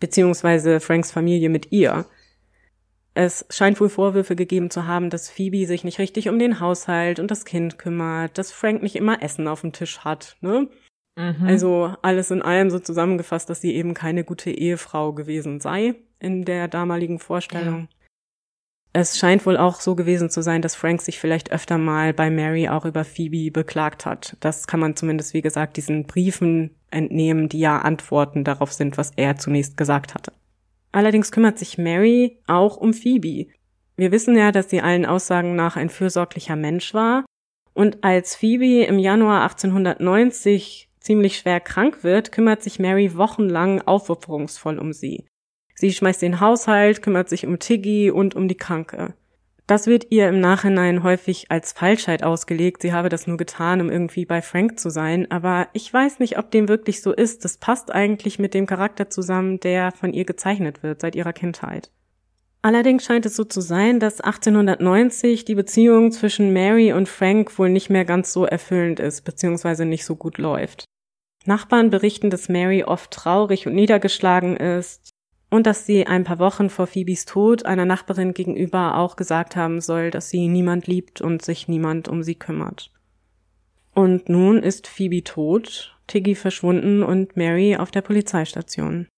Beziehungsweise Franks Familie mit ihr. Es scheint wohl Vorwürfe gegeben zu haben, dass Phoebe sich nicht richtig um den Haushalt und das Kind kümmert, dass Frank nicht immer Essen auf dem Tisch hat, ne? Mhm. Also alles in allem so zusammengefasst, dass sie eben keine gute Ehefrau gewesen sei in der damaligen Vorstellung. Ja. Es scheint wohl auch so gewesen zu sein, dass Frank sich vielleicht öfter mal bei Mary auch über Phoebe beklagt hat. Das kann man zumindest, wie gesagt, diesen Briefen entnehmen, die ja Antworten darauf sind, was er zunächst gesagt hatte. Allerdings kümmert sich Mary auch um Phoebe. Wir wissen ja, dass sie allen Aussagen nach ein fürsorglicher Mensch war. Und als Phoebe im Januar 1890 ziemlich schwer krank wird, kümmert sich Mary wochenlang aufopferungsvoll um sie. Sie schmeißt den Haushalt, kümmert sich um Tiggy und um die Kranke. Das wird ihr im Nachhinein häufig als Falschheit ausgelegt, sie habe das nur getan, um irgendwie bei Frank zu sein, aber ich weiß nicht, ob dem wirklich so ist. Das passt eigentlich mit dem Charakter zusammen, der von ihr gezeichnet wird seit ihrer Kindheit. Allerdings scheint es so zu sein, dass 1890 die Beziehung zwischen Mary und Frank wohl nicht mehr ganz so erfüllend ist, beziehungsweise nicht so gut läuft. Nachbarn berichten, dass Mary oft traurig und niedergeschlagen ist und dass sie ein paar Wochen vor Phoebes Tod einer Nachbarin gegenüber auch gesagt haben soll, dass sie niemand liebt und sich niemand um sie kümmert. Und nun ist Phoebe tot, Tiggy verschwunden und Mary auf der Polizeistation.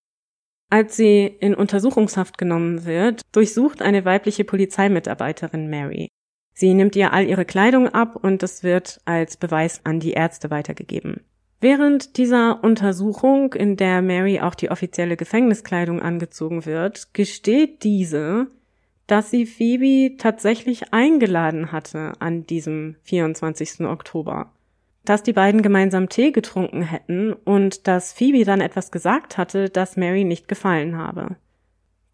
Als sie in Untersuchungshaft genommen wird, durchsucht eine weibliche Polizeimitarbeiterin Mary. Sie nimmt ihr all ihre Kleidung ab und es wird als Beweis an die Ärzte weitergegeben. Während dieser Untersuchung, in der Mary auch die offizielle Gefängniskleidung angezogen wird, gesteht diese, dass sie Phoebe tatsächlich eingeladen hatte an diesem 24. Oktober. Dass die beiden gemeinsam Tee getrunken hätten und dass Phoebe dann etwas gesagt hatte, das Mary nicht gefallen habe.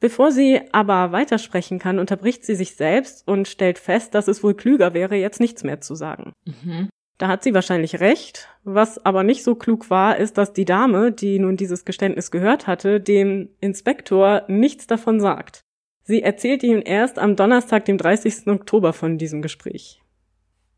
Bevor sie aber weitersprechen kann, unterbricht sie sich selbst und stellt fest, dass es wohl klüger wäre, jetzt nichts mehr zu sagen. Mhm. Da hat sie wahrscheinlich recht. Was aber nicht so klug war, ist, dass die Dame, die nun dieses Geständnis gehört hatte, dem Inspektor nichts davon sagt. Sie erzählt ihm erst am Donnerstag, dem 30. Oktober von diesem Gespräch.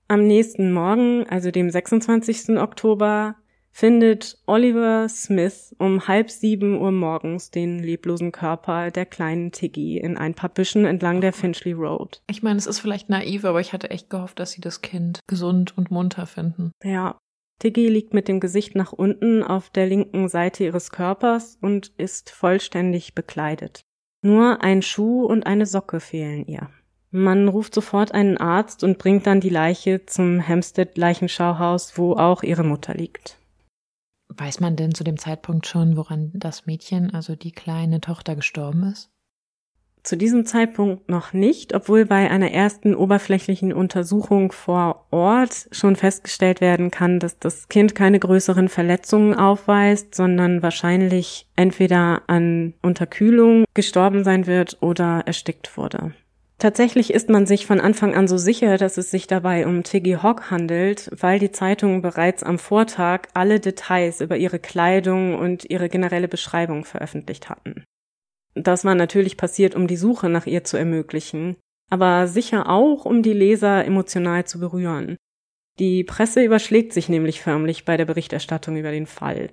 Am nächsten Morgen, also dem 26. Oktober, findet Oliver Smith um halb sieben Uhr morgens den leblosen Körper der kleinen Tiggy in ein paar Büschen entlang der Finchley Road. Ich meine, es ist vielleicht naiv, aber ich hatte echt gehofft, dass sie das Kind gesund und munter finden. Ja. Tiggy liegt mit dem Gesicht nach unten auf der linken Seite ihres Körpers und ist vollständig bekleidet. Nur ein Schuh und eine Socke fehlen ihr. Man ruft sofort einen Arzt und bringt dann die Leiche zum Hampstead Leichenschauhaus, wo auch ihre Mutter liegt. Weiß man denn zu dem Zeitpunkt schon, woran das Mädchen, also die kleine Tochter, gestorben ist? Zu diesem Zeitpunkt noch nicht, obwohl bei einer ersten oberflächlichen Untersuchung vor Ort schon festgestellt werden kann, dass das Kind keine größeren Verletzungen aufweist, sondern wahrscheinlich entweder an Unterkühlung gestorben sein wird oder erstickt wurde. Tatsächlich ist man sich von Anfang an so sicher, dass es sich dabei um Tiggy Hogg handelt, weil die Zeitungen bereits am Vortag alle Details über ihre Kleidung und ihre generelle Beschreibung veröffentlicht hatten. Das war natürlich passiert, um die Suche nach ihr zu ermöglichen, aber sicher auch, um die Leser emotional zu berühren. Die Presse überschlägt sich nämlich förmlich bei der Berichterstattung über den Fall.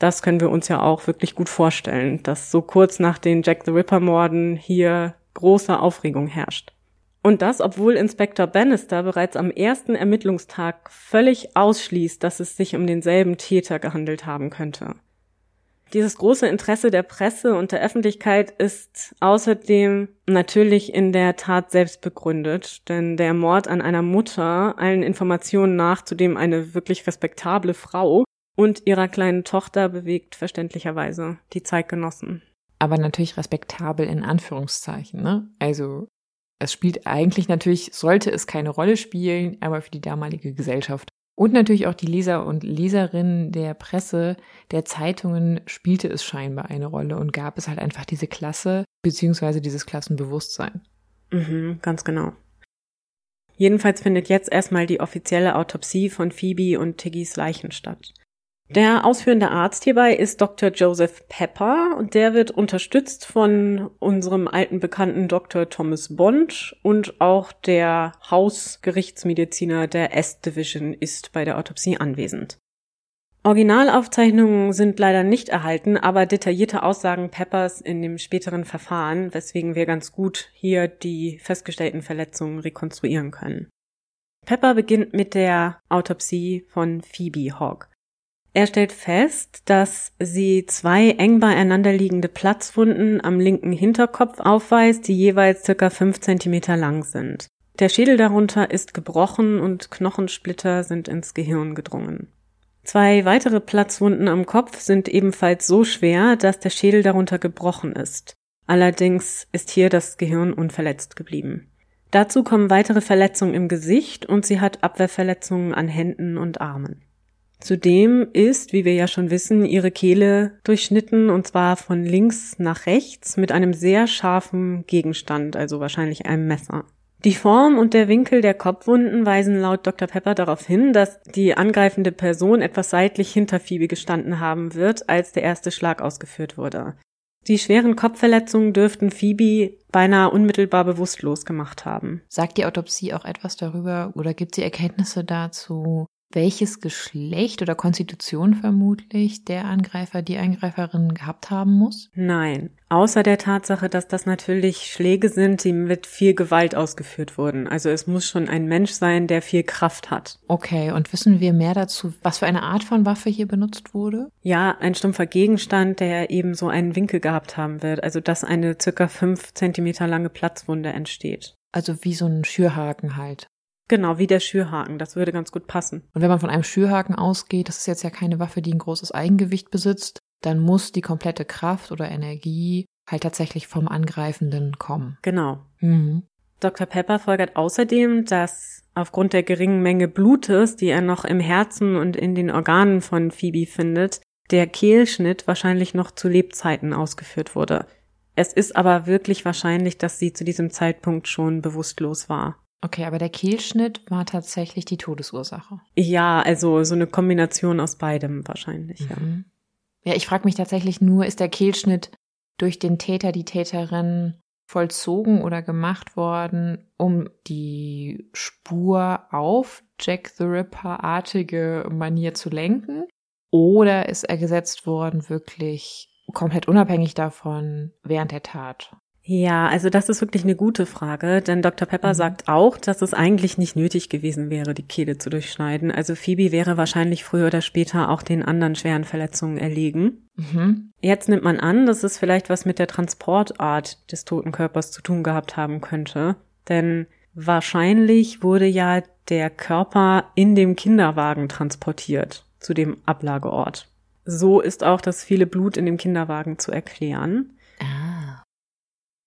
Das können wir uns ja auch wirklich gut vorstellen, dass so kurz nach den Jack the Ripper Morden hier große Aufregung herrscht. Und das, obwohl Inspektor Bannister bereits am ersten Ermittlungstag völlig ausschließt, dass es sich um denselben Täter gehandelt haben könnte. Dieses große Interesse der Presse und der Öffentlichkeit ist außerdem natürlich in der Tat selbst begründet, denn der Mord an einer Mutter, allen Informationen nach, zudem eine wirklich respektable Frau und ihrer kleinen Tochter bewegt verständlicherweise die Zeitgenossen aber natürlich respektabel in Anführungszeichen. Ne? Also es spielt eigentlich natürlich, sollte es keine Rolle spielen, aber für die damalige Gesellschaft. Und natürlich auch die Leser und Leserinnen der Presse, der Zeitungen spielte es scheinbar eine Rolle und gab es halt einfach diese Klasse beziehungsweise dieses Klassenbewusstsein. Mhm, ganz genau. Jedenfalls findet jetzt erstmal die offizielle Autopsie von Phoebe und Tiggys Leichen statt. Der ausführende Arzt hierbei ist Dr. Joseph Pepper und der wird unterstützt von unserem alten Bekannten Dr. Thomas Bond und auch der Hausgerichtsmediziner der S-Division ist bei der Autopsie anwesend. Originalaufzeichnungen sind leider nicht erhalten, aber detaillierte Aussagen Peppers in dem späteren Verfahren, weswegen wir ganz gut hier die festgestellten Verletzungen rekonstruieren können. Pepper beginnt mit der Autopsie von Phoebe Hogg. Er stellt fest, dass sie zwei eng beieinander liegende Platzwunden am linken Hinterkopf aufweist, die jeweils circa fünf Zentimeter lang sind. Der Schädel darunter ist gebrochen und Knochensplitter sind ins Gehirn gedrungen. Zwei weitere Platzwunden am Kopf sind ebenfalls so schwer, dass der Schädel darunter gebrochen ist. Allerdings ist hier das Gehirn unverletzt geblieben. Dazu kommen weitere Verletzungen im Gesicht und sie hat Abwehrverletzungen an Händen und Armen. Zudem ist, wie wir ja schon wissen, ihre Kehle durchschnitten und zwar von links nach rechts mit einem sehr scharfen Gegenstand, also wahrscheinlich einem Messer. Die Form und der Winkel der Kopfwunden weisen laut Dr. Pepper darauf hin, dass die angreifende Person etwas seitlich hinter Phoebe gestanden haben wird, als der erste Schlag ausgeführt wurde. Die schweren Kopfverletzungen dürften Phoebe beinahe unmittelbar bewusstlos gemacht haben. Sagt die Autopsie auch etwas darüber oder gibt sie Erkenntnisse dazu, welches Geschlecht oder Konstitution vermutlich der Angreifer, die Angreiferin gehabt haben muss? Nein, außer der Tatsache, dass das natürlich Schläge sind, die mit viel Gewalt ausgeführt wurden. Also es muss schon ein Mensch sein, der viel Kraft hat. Okay, und wissen wir mehr dazu, was für eine Art von Waffe hier benutzt wurde? Ja, ein stumpfer Gegenstand, der eben so einen Winkel gehabt haben wird, also dass eine circa fünf Zentimeter lange Platzwunde entsteht. Also wie so ein Schürhaken halt. Genau, wie der Schürhaken. Das würde ganz gut passen. Und wenn man von einem Schürhaken ausgeht, das ist jetzt ja keine Waffe, die ein großes Eigengewicht besitzt, dann muss die komplette Kraft oder Energie halt tatsächlich vom Angreifenden kommen. Genau. Mhm. Dr. Pepper folgert außerdem, dass aufgrund der geringen Menge Blutes, die er noch im Herzen und in den Organen von Phoebe findet, der Kehlschnitt wahrscheinlich noch zu Lebzeiten ausgeführt wurde. Es ist aber wirklich wahrscheinlich, dass sie zu diesem Zeitpunkt schon bewusstlos war. Okay, aber der Kehlschnitt war tatsächlich die Todesursache. Ja, also so eine Kombination aus beidem wahrscheinlich, mhm. ja. Ja, ich frage mich tatsächlich nur, ist der Kehlschnitt durch den Täter, die Täterin vollzogen oder gemacht worden, um die Spur auf Jack the Ripper-artige Manier zu lenken? Oder ist er gesetzt worden wirklich komplett unabhängig davon während der Tat? Ja, also das ist wirklich eine gute Frage, denn Dr. Pepper mhm. sagt auch, dass es eigentlich nicht nötig gewesen wäre, die Kehle zu durchschneiden. Also Phoebe wäre wahrscheinlich früher oder später auch den anderen schweren Verletzungen erlegen. Mhm. Jetzt nimmt man an, dass es vielleicht was mit der Transportart des toten Körpers zu tun gehabt haben könnte, denn wahrscheinlich wurde ja der Körper in dem Kinderwagen transportiert zu dem Ablageort. So ist auch das viele Blut in dem Kinderwagen zu erklären.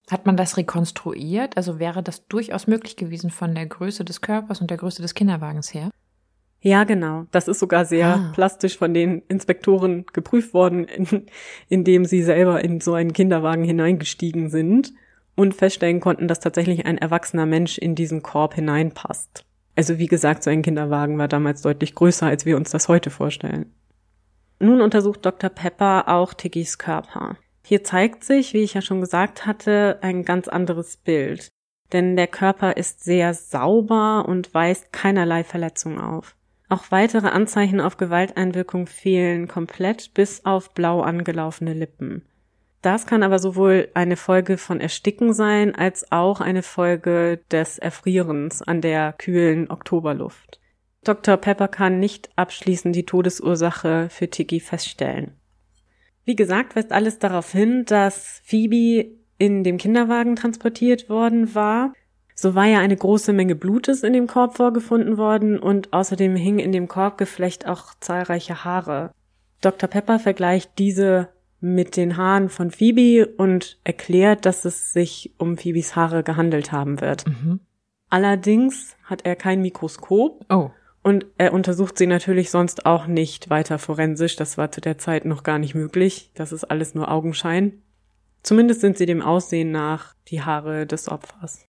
Hat man das rekonstruiert? Also wäre das durchaus möglich gewesen von der Größe des Körpers und der Größe des Kinderwagens her? Ja, genau. Das ist sogar sehr ah. plastisch von den Inspektoren geprüft worden, in, indem sie selber in so einen Kinderwagen hineingestiegen sind. und feststellen konnten, dass tatsächlich ein erwachsener Mensch in diesen Korb hineinpasst. Also wie gesagt, so ein Kinderwagen war damals deutlich größer, als wir uns das heute vorstellen. Nun untersucht Dr. Pepper auch Tiggys Körper. Hier zeigt sich, wie ich ja schon gesagt hatte, ein ganz anderes Bild. Denn der Körper ist sehr sauber und weist keinerlei Verletzungen auf. Auch weitere Anzeichen auf Gewalteinwirkung fehlen komplett bis auf blau angelaufene Lippen. Das kann aber sowohl eine Folge von Ersticken sein, als auch eine Folge des Erfrierens an der kühlen Oktoberluft. Dr. Pepper kann nicht abschließend die Todesursache für Tiki feststellen. Wie gesagt, weist alles darauf hin, dass Phoebe in dem Kinderwagen transportiert worden war. So war ja eine große Menge Blutes in dem Korb vorgefunden worden und außerdem hing in dem Korbgeflecht auch zahlreiche Haare. Dr. Pepper vergleicht diese mit den Haaren von Phoebe und erklärt, dass es sich um Phoebes Haare gehandelt haben wird. Mhm. Allerdings hat er kein Mikroskop. Oh. Und er untersucht sie natürlich sonst auch nicht weiter forensisch. Das war zu der Zeit noch gar nicht möglich. Das ist alles nur Augenschein. Zumindest sind sie dem Aussehen nach die Haare des Opfers.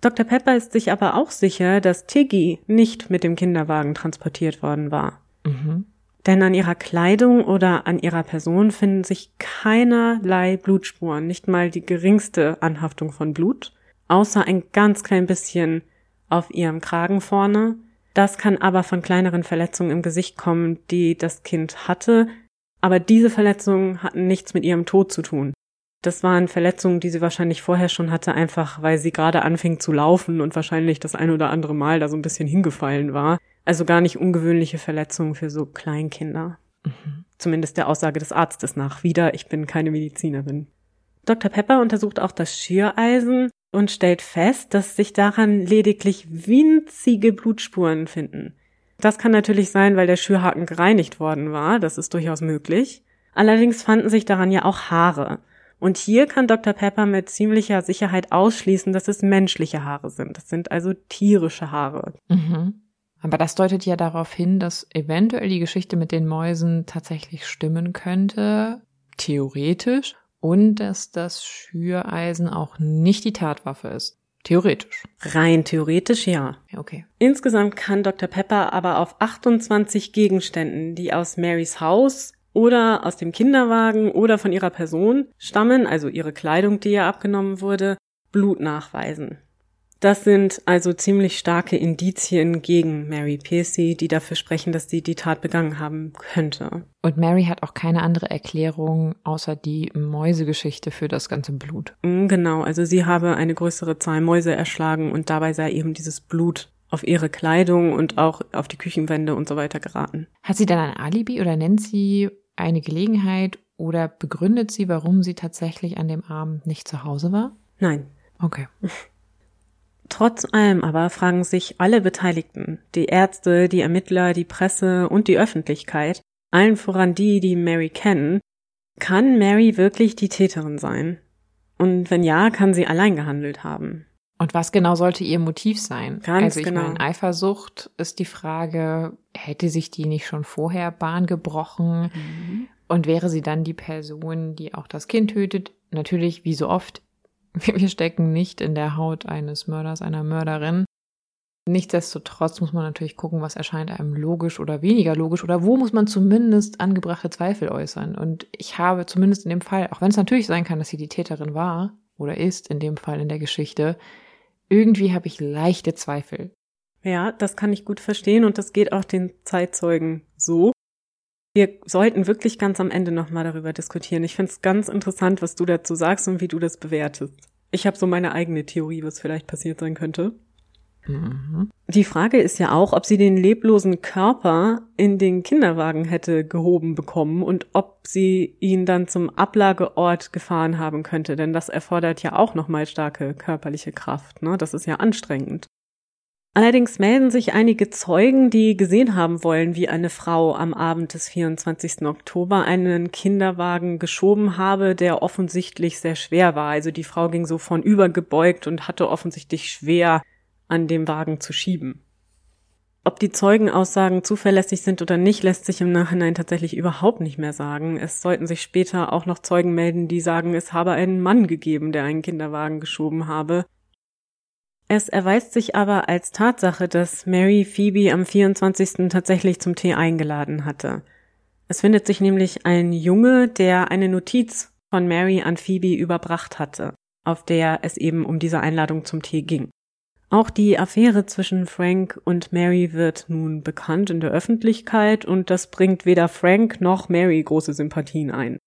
Dr. Pepper ist sich aber auch sicher, dass Tiggy nicht mit dem Kinderwagen transportiert worden war. Mhm. Denn an ihrer Kleidung oder an ihrer Person finden sich keinerlei Blutspuren, nicht mal die geringste Anhaftung von Blut, außer ein ganz klein bisschen auf ihrem Kragen vorne. Das kann aber von kleineren Verletzungen im Gesicht kommen, die das Kind hatte, aber diese Verletzungen hatten nichts mit ihrem Tod zu tun. Das waren Verletzungen, die sie wahrscheinlich vorher schon hatte, einfach weil sie gerade anfing zu laufen und wahrscheinlich das ein oder andere Mal da so ein bisschen hingefallen war. Also gar nicht ungewöhnliche Verletzungen für so Kleinkinder. Mhm. Zumindest der Aussage des Arztes nach. Wieder, ich bin keine Medizinerin. Dr. Pepper untersucht auch das Schiereisen und stellt fest, dass sich daran lediglich winzige Blutspuren finden. Das kann natürlich sein, weil der Schürhaken gereinigt worden war. Das ist durchaus möglich. Allerdings fanden sich daran ja auch Haare. Und hier kann Dr. Pepper mit ziemlicher Sicherheit ausschließen, dass es menschliche Haare sind. Das sind also tierische Haare. Mhm. Aber das deutet ja darauf hin, dass eventuell die Geschichte mit den Mäusen tatsächlich stimmen könnte, theoretisch, und dass das Schüreisen auch nicht die Tatwaffe ist. Theoretisch. Rein theoretisch, ja. Okay. Insgesamt kann Dr. Pepper aber auf 28 Gegenständen, die aus Marys Haus oder aus dem Kinderwagen oder von ihrer Person stammen, also ihre Kleidung, die ihr abgenommen wurde, Blut nachweisen. Das sind also ziemlich starke Indizien gegen Mary Piercy, die dafür sprechen, dass sie die Tat begangen haben könnte. Und Mary hat auch keine andere Erklärung außer die Mäusegeschichte für das ganze Blut. Mm, genau, also sie habe eine größere Zahl Mäuse erschlagen und dabei sei eben dieses Blut auf ihre Kleidung und auch auf die Küchenwände und so weiter geraten. Hat sie dann ein Alibi oder nennt sie eine Gelegenheit oder begründet sie, warum sie tatsächlich an dem Abend nicht zu Hause war? Nein. Okay. [laughs] Trotz allem aber fragen sich alle Beteiligten, die Ärzte, die Ermittler, die Presse und die Öffentlichkeit, allen voran die, die Mary kennen, kann Mary wirklich die Täterin sein? Und wenn ja, kann sie allein gehandelt haben? Und was genau sollte ihr Motiv sein? Ganz also ich genau. meine, Eifersucht ist die Frage, hätte sich die nicht schon vorher Bahn gebrochen? Mhm. Und wäre sie dann die Person, die auch das Kind tötet? Natürlich, wie so oft, [laughs] wir stecken nicht in der Haut eines Mörders, einer Mörderin. Nichtsdestotrotz muss man natürlich gucken, was erscheint einem logisch oder weniger logisch oder wo muss man zumindest angebrachte Zweifel äußern. Und ich habe zumindest in dem Fall, auch wenn es natürlich sein kann, dass sie die Täterin war oder ist, in dem Fall in der Geschichte, irgendwie habe ich leichte Zweifel. Ja, das kann ich gut verstehen und das geht auch den Zeitzeugen so. Wir sollten wirklich ganz am Ende nochmal darüber diskutieren. Ich finde es ganz interessant, was du dazu sagst und wie du das bewertest. Ich habe so meine eigene Theorie, was vielleicht passiert sein könnte. Mhm. Die Frage ist ja auch, ob sie den leblosen Körper in den Kinderwagen hätte gehoben bekommen und ob sie ihn dann zum Ablageort gefahren haben könnte, denn das erfordert ja auch nochmal starke körperliche Kraft, ne? Das ist ja anstrengend. Allerdings melden sich einige Zeugen, die gesehen haben wollen, wie eine Frau am Abend des 24. Oktober einen Kinderwagen geschoben habe, der offensichtlich sehr schwer war. Also die Frau ging so von übergebeugt und hatte offensichtlich schwer an dem Wagen zu schieben. Ob die Zeugenaussagen zuverlässig sind oder nicht, lässt sich im Nachhinein tatsächlich überhaupt nicht mehr sagen. Es sollten sich später auch noch Zeugen melden, die sagen, es habe einen Mann gegeben, der einen Kinderwagen geschoben habe. Es erweist sich aber als Tatsache, dass Mary Phoebe am 24. tatsächlich zum Tee eingeladen hatte. Es findet sich nämlich ein Junge, der eine Notiz von Mary an Phoebe überbracht hatte, auf der es eben um diese Einladung zum Tee ging. Auch die Affäre zwischen Frank und Mary wird nun bekannt in der Öffentlichkeit und das bringt weder Frank noch Mary große Sympathien ein.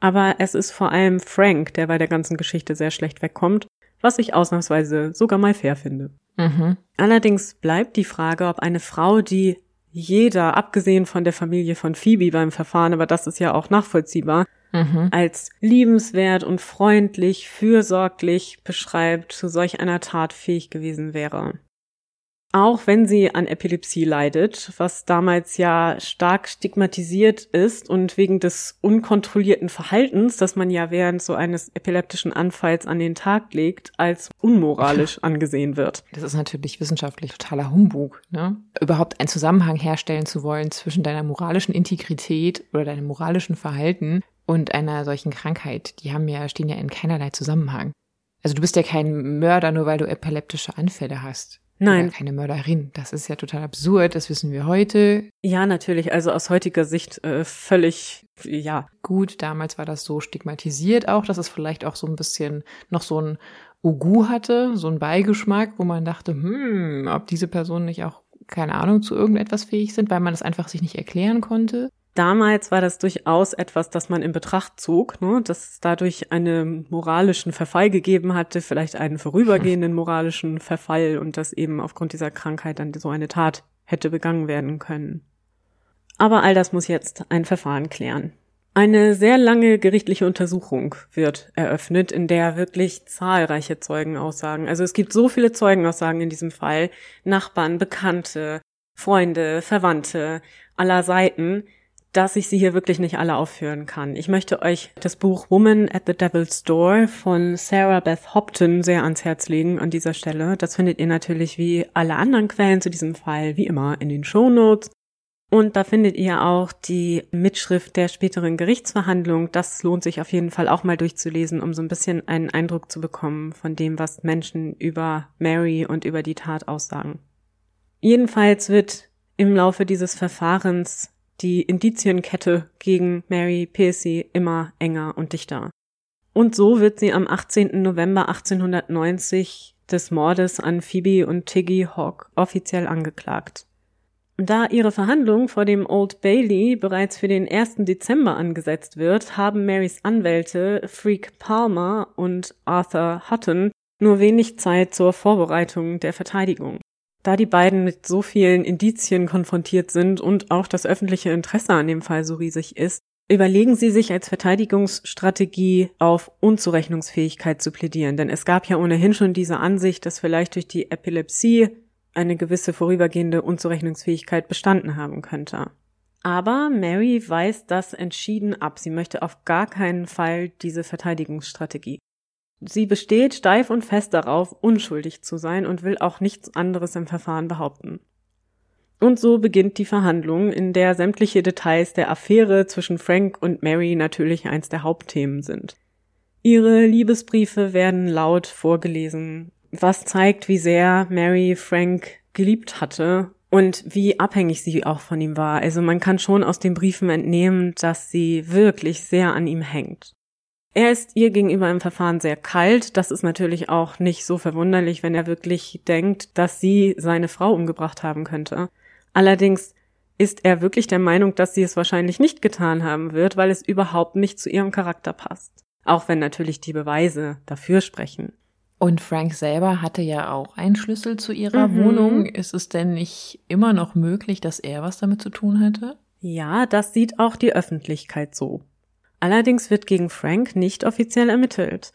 Aber es ist vor allem Frank, der bei der ganzen Geschichte sehr schlecht wegkommt, was ich ausnahmsweise sogar mal fair finde. Mhm. Allerdings bleibt die Frage, ob eine Frau, die jeder, abgesehen von der Familie von Phoebe beim Verfahren, aber das ist ja auch nachvollziehbar, mhm. als liebenswert und freundlich, fürsorglich beschreibt, zu solch einer Tat fähig gewesen wäre. Auch wenn sie an Epilepsie leidet, was damals ja stark stigmatisiert ist und wegen des unkontrollierten Verhaltens, das man ja während so eines epileptischen Anfalls an den Tag legt, als unmoralisch [laughs] angesehen wird. Das ist natürlich wissenschaftlich totaler Humbug, ne? Überhaupt einen Zusammenhang herstellen zu wollen zwischen deiner moralischen Integrität oder deinem moralischen Verhalten und einer solchen Krankheit, die haben ja, stehen ja in keinerlei Zusammenhang. Also du bist ja kein Mörder, nur weil du epileptische Anfälle hast. Nein. Oder keine Mörderin. Das ist ja total absurd, das wissen wir heute. Ja, natürlich. Also aus heutiger Sicht äh, völlig, ja. Gut, damals war das so stigmatisiert auch, dass es vielleicht auch so ein bisschen noch so ein Ugu hatte, so ein Beigeschmack, wo man dachte, hm, ob diese Personen nicht auch, keine Ahnung, zu irgendetwas fähig sind, weil man das einfach sich nicht erklären konnte. Damals war das durchaus etwas, das man in Betracht zog, ne? dass es dadurch einen moralischen Verfall gegeben hatte, vielleicht einen vorübergehenden [laughs] moralischen Verfall und dass eben aufgrund dieser Krankheit dann so eine Tat hätte begangen werden können. Aber all das muss jetzt ein Verfahren klären. Eine sehr lange gerichtliche Untersuchung wird eröffnet, in der wirklich zahlreiche Zeugen aussagen. Also es gibt so viele Zeugenaussagen in diesem Fall, Nachbarn, Bekannte, Freunde, Verwandte aller Seiten, dass ich sie hier wirklich nicht alle aufführen kann. Ich möchte euch das Buch Woman at the Devil's Door von Sarah Beth Hopton sehr ans Herz legen an dieser Stelle. Das findet ihr natürlich wie alle anderen Quellen zu diesem Fall wie immer in den Show Notes. Und da findet ihr auch die Mitschrift der späteren Gerichtsverhandlung. Das lohnt sich auf jeden Fall auch mal durchzulesen, um so ein bisschen einen Eindruck zu bekommen von dem, was Menschen über Mary und über die Tat aussagen. Jedenfalls wird im Laufe dieses Verfahrens die Indizienkette gegen Mary Piercy immer enger und dichter. Und so wird sie am 18. November 1890 des Mordes an Phoebe und Tiggy Hawk offiziell angeklagt. Da ihre Verhandlung vor dem Old Bailey bereits für den 1. Dezember angesetzt wird, haben Marys Anwälte Freak Palmer und Arthur Hutton nur wenig Zeit zur Vorbereitung der Verteidigung. Da die beiden mit so vielen Indizien konfrontiert sind und auch das öffentliche Interesse an dem Fall so riesig ist, überlegen sie sich als Verteidigungsstrategie auf Unzurechnungsfähigkeit zu plädieren. Denn es gab ja ohnehin schon diese Ansicht, dass vielleicht durch die Epilepsie eine gewisse vorübergehende Unzurechnungsfähigkeit bestanden haben könnte. Aber Mary weist das entschieden ab. Sie möchte auf gar keinen Fall diese Verteidigungsstrategie. Sie besteht steif und fest darauf, unschuldig zu sein und will auch nichts anderes im Verfahren behaupten. Und so beginnt die Verhandlung, in der sämtliche Details der Affäre zwischen Frank und Mary natürlich eins der Hauptthemen sind. Ihre Liebesbriefe werden laut vorgelesen, was zeigt, wie sehr Mary Frank geliebt hatte und wie abhängig sie auch von ihm war. Also man kann schon aus den Briefen entnehmen, dass sie wirklich sehr an ihm hängt. Er ist ihr gegenüber im Verfahren sehr kalt. Das ist natürlich auch nicht so verwunderlich, wenn er wirklich denkt, dass sie seine Frau umgebracht haben könnte. Allerdings ist er wirklich der Meinung, dass sie es wahrscheinlich nicht getan haben wird, weil es überhaupt nicht zu ihrem Charakter passt. Auch wenn natürlich die Beweise dafür sprechen. Und Frank selber hatte ja auch einen Schlüssel zu ihrer mhm. Wohnung. Ist es denn nicht immer noch möglich, dass er was damit zu tun hätte? Ja, das sieht auch die Öffentlichkeit so. Allerdings wird gegen Frank nicht offiziell ermittelt.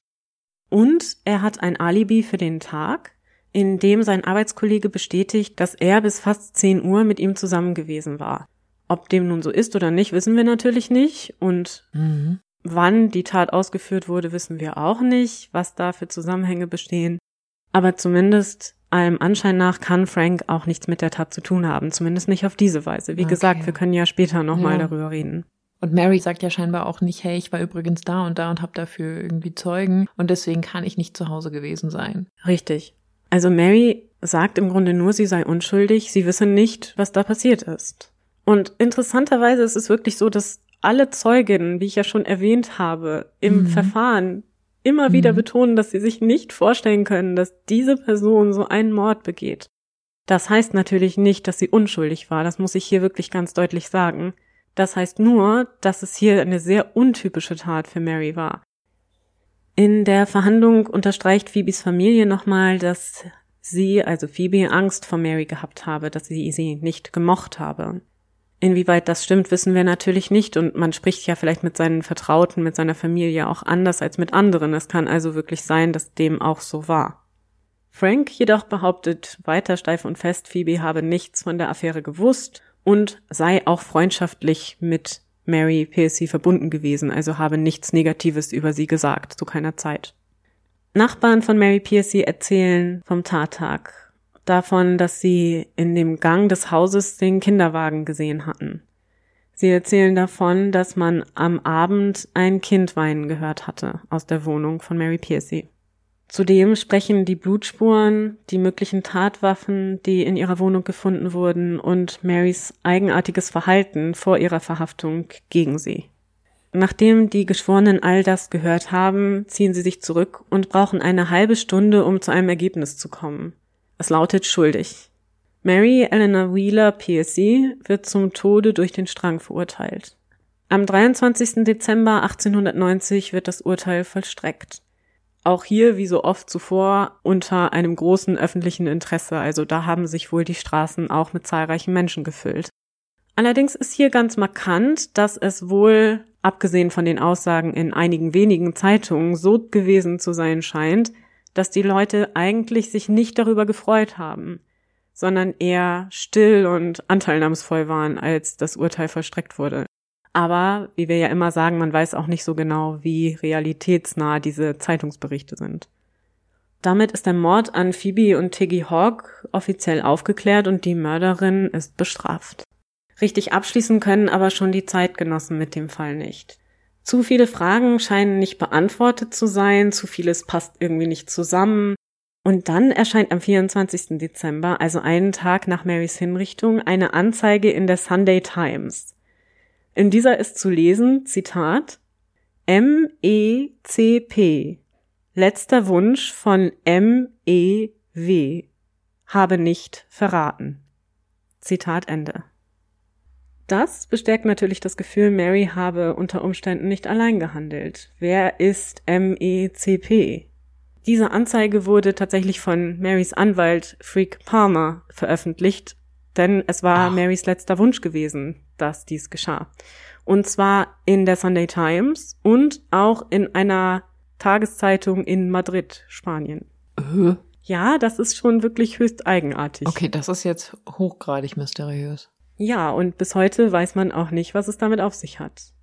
Und er hat ein Alibi für den Tag, in dem sein Arbeitskollege bestätigt, dass er bis fast 10 Uhr mit ihm zusammen gewesen war. Ob dem nun so ist oder nicht, wissen wir natürlich nicht. Und mhm. wann die Tat ausgeführt wurde, wissen wir auch nicht, was da für Zusammenhänge bestehen. Aber zumindest allem Anschein nach kann Frank auch nichts mit der Tat zu tun haben, zumindest nicht auf diese Weise. Wie Okay. gesagt, wir können ja später nochmal Ja. darüber reden. Und Mary sagt ja scheinbar auch nicht, hey, ich war übrigens da und da und habe dafür irgendwie Zeugen und deswegen kann ich nicht zu Hause gewesen sein. Richtig. Also Mary sagt im Grunde nur, sie sei unschuldig, sie wisse nicht, was da passiert ist. Und interessanterweise ist es wirklich so, dass alle Zeuginnen, wie ich ja schon erwähnt habe, im Mhm. Verfahren immer wieder Mhm. betonen, dass sie sich nicht vorstellen können, dass diese Person so einen Mord begeht. Das heißt natürlich nicht, dass sie unschuldig war, das muss ich hier wirklich ganz deutlich sagen. Das heißt nur, dass es hier eine sehr untypische Tat für Mary war. In der Verhandlung unterstreicht Phoebes Familie nochmal, dass sie, also Phoebe, Angst vor Mary gehabt habe, dass sie sie nicht gemocht habe. Inwieweit das stimmt, wissen wir natürlich nicht und man spricht ja vielleicht mit seinen Vertrauten, mit seiner Familie auch anders als mit anderen. Es kann also wirklich sein, dass dem auch so war. Frank jedoch behauptet weiter steif und fest, Phoebe habe nichts von der Affäre gewusst und sei auch freundschaftlich mit Mary Piercy verbunden gewesen, also habe nichts Negatives über sie gesagt, zu keiner Zeit. Nachbarn von Mary Piercy erzählen vom Tattag, davon, dass sie in dem Gang des Hauses den Kinderwagen gesehen hatten. Sie erzählen davon, dass man am Abend ein Kind weinen gehört hatte aus der Wohnung von Mary Piercy. Zudem sprechen die Blutspuren, die möglichen Tatwaffen, die in ihrer Wohnung gefunden wurden und Marys eigenartiges Verhalten vor ihrer Verhaftung gegen sie. Nachdem die Geschworenen all das gehört haben, ziehen sie sich zurück und brauchen eine halbe Stunde, um zu einem Ergebnis zu kommen. Es lautet schuldig. Mary Eleanor Wheeler PSC wird zum Tode durch den Strang verurteilt. Am 23. Dezember 1890 wird das Urteil vollstreckt. Auch hier, wie so oft zuvor, unter einem großen öffentlichen Interesse, also da haben sich wohl die Straßen auch mit zahlreichen Menschen gefüllt. Allerdings ist hier ganz markant, dass es wohl, abgesehen von den Aussagen in einigen wenigen Zeitungen, so gewesen zu sein scheint, dass die Leute eigentlich sich nicht darüber gefreut haben, sondern eher still und anteilnahmsvoll waren, als das Urteil vollstreckt wurde. Aber, wie wir ja immer sagen, man weiß auch nicht so genau, wie realitätsnah diese Zeitungsberichte sind. Damit ist der Mord an Phoebe und Tiggy Hawk offiziell aufgeklärt und die Mörderin ist bestraft. Richtig abschließen können aber schon die Zeitgenossen mit dem Fall nicht. Zu viele Fragen scheinen nicht beantwortet zu sein, zu vieles passt irgendwie nicht zusammen. Und dann erscheint am 24. Dezember, also einen Tag nach Marys Hinrichtung, eine Anzeige in der Sunday Times. In dieser ist zu lesen, Zitat, M-E-C-P, letzter Wunsch von M-E-W, habe nicht verraten. Zitat Ende. Das bestärkt natürlich das Gefühl, Mary habe unter Umständen nicht allein gehandelt. Wer ist MECP? Diese Anzeige wurde tatsächlich von Marys Anwalt Freak Palmer veröffentlicht, denn es war Ach. Marys letzter Wunsch gewesen, dass dies geschah. Und zwar in der Sunday Times und auch in einer Tageszeitung in Madrid, Spanien. Äh, Ja, das ist schon wirklich höchst eigenartig. Okay, das ist jetzt hochgradig mysteriös. Ja, und bis heute weiß man auch nicht, was es damit auf sich hat.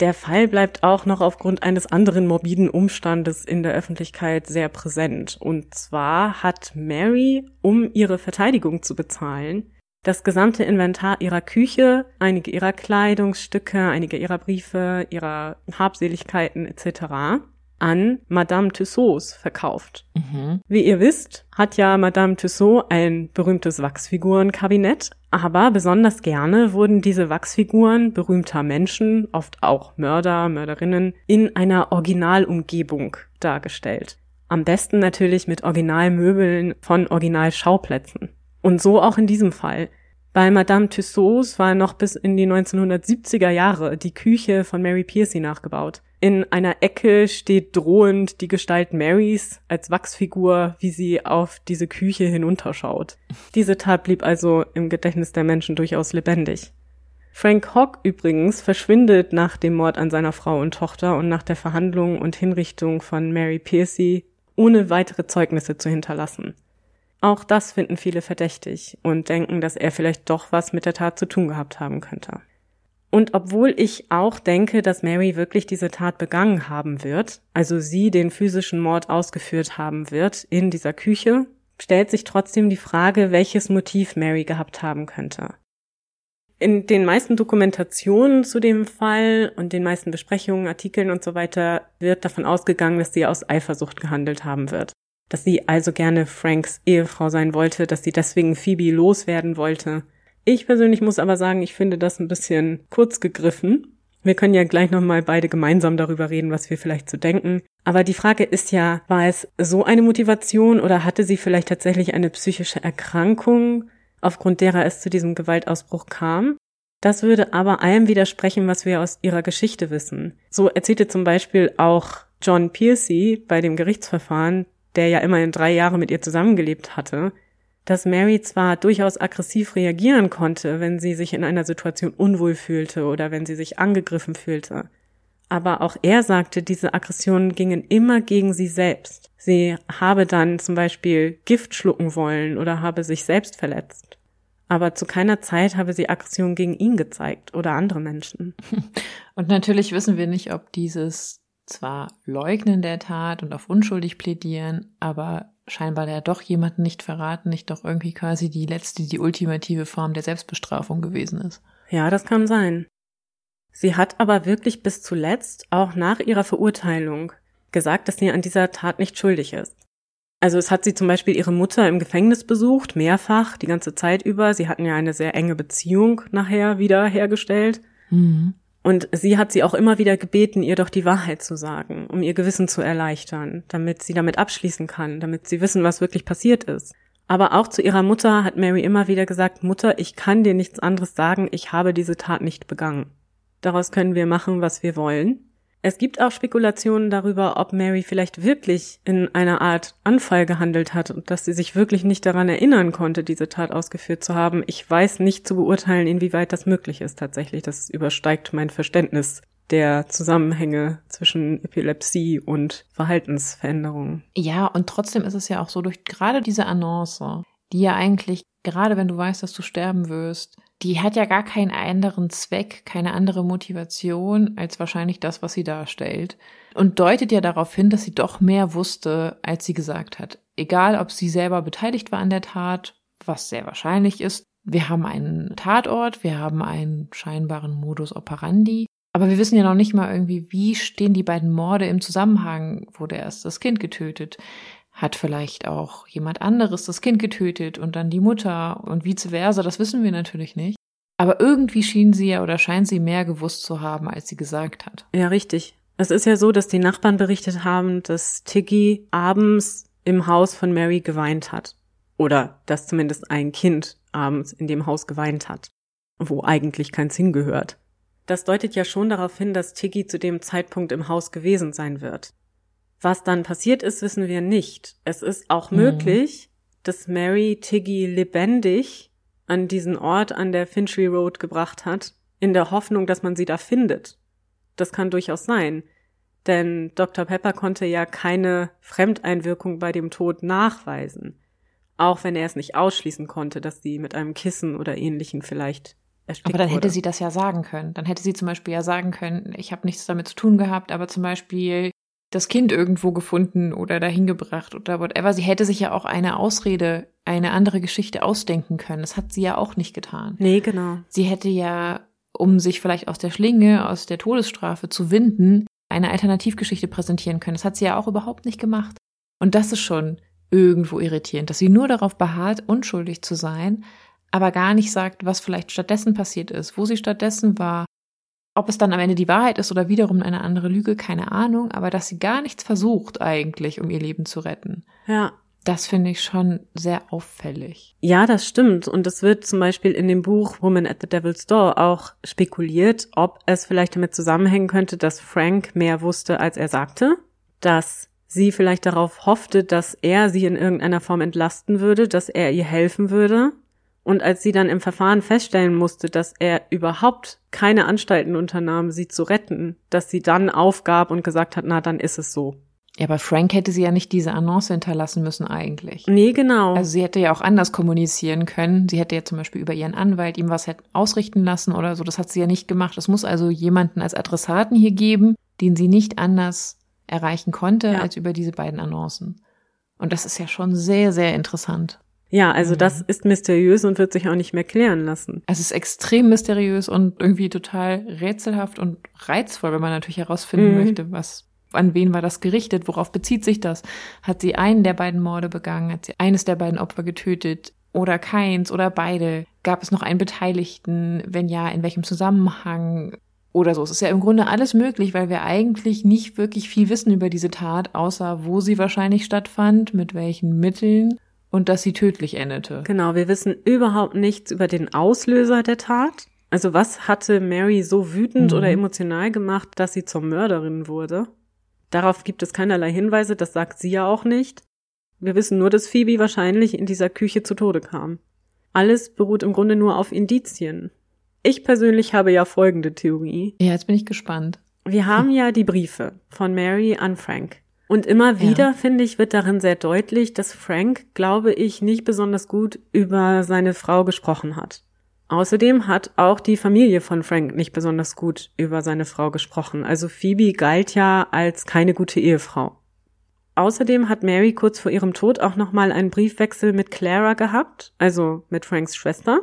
Der Fall bleibt auch noch aufgrund eines anderen morbiden Umstandes in der Öffentlichkeit sehr präsent. Und zwar hat Mary, um ihre Verteidigung zu bezahlen, das gesamte Inventar ihrer Küche, einige ihrer Kleidungsstücke, einige ihrer Briefe, ihrer Habseligkeiten etc. an Madame Tussauds verkauft. Mhm. Wie ihr wisst, hat ja Madame Tussaud ein berühmtes Wachsfigurenkabinett, aber besonders gerne wurden diese Wachsfiguren berühmter Menschen, oft auch Mörder, Mörderinnen, in einer Originalumgebung dargestellt. Am besten natürlich mit Originalmöbeln von Originalschauplätzen. Und so auch in diesem Fall. Bei Madame Tussauds war noch bis in die 1970er Jahre die Küche von Mary Piercy nachgebaut. In einer Ecke steht drohend die Gestalt Marys als Wachsfigur, wie sie auf diese Küche hinunterschaut. Diese Tat blieb also im Gedächtnis der Menschen durchaus lebendig. Frank Hogg übrigens verschwindet nach dem Mord an seiner Frau und Tochter und nach der Verhandlung und Hinrichtung von Mary Piercy, ohne weitere Zeugnisse zu hinterlassen. Auch das finden viele verdächtig und denken, dass er vielleicht doch was mit der Tat zu tun gehabt haben könnte. Und obwohl ich auch denke, dass Mary wirklich diese Tat begangen haben wird, also sie den physischen Mord ausgeführt haben wird in dieser Küche, stellt sich trotzdem die Frage, welches Motiv Mary gehabt haben könnte. In den meisten Dokumentationen zu dem Fall und den meisten Besprechungen, Artikeln und so weiter wird davon ausgegangen, dass sie aus Eifersucht gehandelt haben wird. Dass sie also gerne Franks Ehefrau sein wollte, dass sie deswegen Phoebe loswerden wollte. Ich persönlich muss aber sagen, ich finde das ein bisschen kurz gegriffen. Wir können ja gleich nochmal beide gemeinsam darüber reden, was wir vielleicht zu denken. Aber die Frage ist ja, war es so eine Motivation oder hatte sie vielleicht tatsächlich eine psychische Erkrankung? aufgrund derer es zu diesem Gewaltausbruch kam. Das würde aber allem widersprechen, was wir aus ihrer Geschichte wissen. So erzählte zum Beispiel auch John Piercy bei dem Gerichtsverfahren, der ja immerhin drei Jahre mit ihr zusammengelebt hatte, dass Mary zwar durchaus aggressiv reagieren konnte, wenn sie sich in einer Situation unwohl fühlte oder wenn sie sich angegriffen fühlte. Aber auch er sagte, diese Aggressionen gingen immer gegen sie selbst. Sie habe dann zum Beispiel Gift schlucken wollen oder habe sich selbst verletzt. Aber zu keiner Zeit habe sie Aggression gegen ihn gezeigt oder andere Menschen. [laughs] Und natürlich wissen wir nicht, ob dieses zwar Leugnen der Tat und auf unschuldig plädieren, aber scheinbar ja doch jemanden nicht verraten, nicht doch irgendwie quasi die letzte, die ultimative Form der Selbstbestrafung gewesen ist. Ja, das kann sein. Sie hat aber wirklich bis zuletzt, auch nach ihrer Verurteilung, gesagt, dass sie an dieser Tat nicht schuldig ist. Also es hat sie zum Beispiel ihre Mutter im Gefängnis besucht, mehrfach, die ganze Zeit über. Sie hatten ja eine sehr enge Beziehung nachher wieder hergestellt. Mhm. Und sie hat sie auch immer wieder gebeten, ihr doch die Wahrheit zu sagen, um ihr Gewissen zu erleichtern, damit sie damit abschließen kann, damit sie wissen, was wirklich passiert ist. Aber auch zu ihrer Mutter hat Mary immer wieder gesagt, Mutter, ich kann dir nichts anderes sagen, ich habe diese Tat nicht begangen. Daraus können wir machen, was wir wollen. Es gibt auch Spekulationen darüber, ob Mary vielleicht wirklich in einer Art Anfall gehandelt hat und dass sie sich wirklich nicht daran erinnern konnte, diese Tat ausgeführt zu haben. Ich weiß nicht zu beurteilen, inwieweit das möglich ist tatsächlich. Das übersteigt mein Verständnis der Zusammenhänge zwischen Epilepsie und Verhaltensveränderungen. Ja, und trotzdem ist es ja auch so, durch gerade diese Annonce, die ja eigentlich, gerade wenn du weißt, dass du sterben wirst, die hat ja gar keinen anderen Zweck, keine andere Motivation als wahrscheinlich das, was sie darstellt. Und deutet ja darauf hin, dass sie doch mehr wusste, als sie gesagt hat. Egal, ob sie selber beteiligt war an der Tat, was sehr wahrscheinlich ist. Wir haben einen Tatort, wir haben einen scheinbaren Modus operandi. Aber wir wissen ja noch nicht mal irgendwie, wie stehen die beiden Morde im Zusammenhang. Wurde erst das Kind getötet? Hat vielleicht auch jemand anderes das Kind getötet und dann die Mutter und vice versa, das wissen wir natürlich nicht. Aber irgendwie schien sie ja oder scheint sie mehr gewusst zu haben, als sie gesagt hat. Ja, richtig. Es ist ja so, dass die Nachbarn berichtet haben, dass Tiggy abends im Haus von Mary geweint hat. Oder dass zumindest ein Kind abends in dem Haus geweint hat, wo eigentlich keins hingehört. Das deutet ja schon darauf hin, dass Tiggy zu dem Zeitpunkt im Haus gewesen sein wird. Was dann passiert ist, wissen wir nicht. Es ist auch mhm. möglich, dass Mary Tiggy lebendig an diesen Ort an der Finchley Road gebracht hat, in der Hoffnung, dass man sie da findet. Das kann durchaus sein. Denn Dr. Pepper konnte ja keine Fremdeinwirkung bei dem Tod nachweisen. Auch wenn er es nicht ausschließen konnte, dass sie mit einem Kissen oder ähnlichen vielleicht erstickt Aber dann hätte wurde. sie das ja sagen können. Dann hätte sie zum Beispiel ja sagen können, ich habe nichts damit zu tun gehabt, aber zum Beispiel das Kind irgendwo gefunden oder dahin gebracht oder whatever. Sie hätte sich ja auch eine Ausrede, eine andere Geschichte ausdenken können. Das hat sie ja auch nicht getan. Nee, genau. Sie hätte ja, um sich vielleicht aus der Schlinge, aus der Todesstrafe zu winden, eine Alternativgeschichte präsentieren können. Das hat sie ja auch überhaupt nicht gemacht. Und das ist schon irgendwo irritierend, dass sie nur darauf beharrt, unschuldig zu sein, aber gar nicht sagt, was vielleicht stattdessen passiert ist, wo sie stattdessen war, ob es dann am Ende die Wahrheit ist oder wiederum eine andere Lüge, keine Ahnung, aber dass sie gar nichts versucht eigentlich, um ihr Leben zu retten. Ja. Das finde ich schon sehr auffällig. Ja, das stimmt. Und es wird zum Beispiel in dem Buch Woman at the Devil's Door auch spekuliert, ob es vielleicht damit zusammenhängen könnte, dass Frank mehr wusste, als er sagte, dass sie vielleicht darauf hoffte, dass er sie in irgendeiner Form entlasten würde, dass er ihr helfen würde und als sie dann im Verfahren feststellen musste, dass er überhaupt keine Anstalten unternahm, sie zu retten, dass sie dann aufgab und gesagt hat, na, dann ist es so. Ja, aber Frank hätte sie ja nicht diese Annonce hinterlassen müssen eigentlich. Nee, genau. Also sie hätte ja auch anders kommunizieren können. Sie hätte ja zum Beispiel über ihren Anwalt ihm was ausrichten lassen oder so. Das hat sie ja nicht gemacht. Es muss also jemanden als Adressaten hier geben, den sie nicht anders erreichen konnte ja. als über diese beiden Annoncen. Und das ist ja schon sehr, sehr interessant. Ja, also mhm. das ist mysteriös und wird sich auch nicht mehr klären lassen. Es ist extrem mysteriös und irgendwie total rätselhaft und reizvoll, wenn man natürlich herausfinden mhm. möchte, was an wen war das gerichtet, worauf bezieht sich das? Hat sie einen der beiden Morde begangen? Hat sie eines der beiden Opfer getötet? Oder keins oder beide? Gab es noch einen Beteiligten? Wenn ja, in welchem Zusammenhang? Oder so. Es ist ja im Grunde alles möglich, weil wir eigentlich nicht wirklich viel wissen über diese Tat, außer wo sie wahrscheinlich stattfand, mit welchen Mitteln und dass sie tödlich endete. Genau, wir wissen überhaupt nichts über den Auslöser der Tat. Also was hatte Mary so wütend mhm. oder emotional gemacht, dass sie zur Mörderin wurde? Darauf gibt es keinerlei Hinweise, das sagt sie ja auch nicht. Wir wissen nur, dass Phoebe wahrscheinlich in dieser Küche zu Tode kam. Alles beruht im Grunde nur auf Indizien. Ich persönlich habe ja folgende Theorie. Ja, jetzt bin ich gespannt. Wir haben ja die Briefe von Mary an Frank. Und immer wieder, ja. finde ich, wird darin sehr deutlich, dass Frank, glaube ich, nicht besonders gut über seine Frau gesprochen hat. Außerdem hat auch die Familie von Frank nicht besonders gut über seine Frau gesprochen. Also Phoebe galt ja als keine gute Ehefrau. Außerdem hat Mary kurz vor ihrem Tod auch nochmal einen Briefwechsel mit Clara gehabt, also mit Franks Schwester.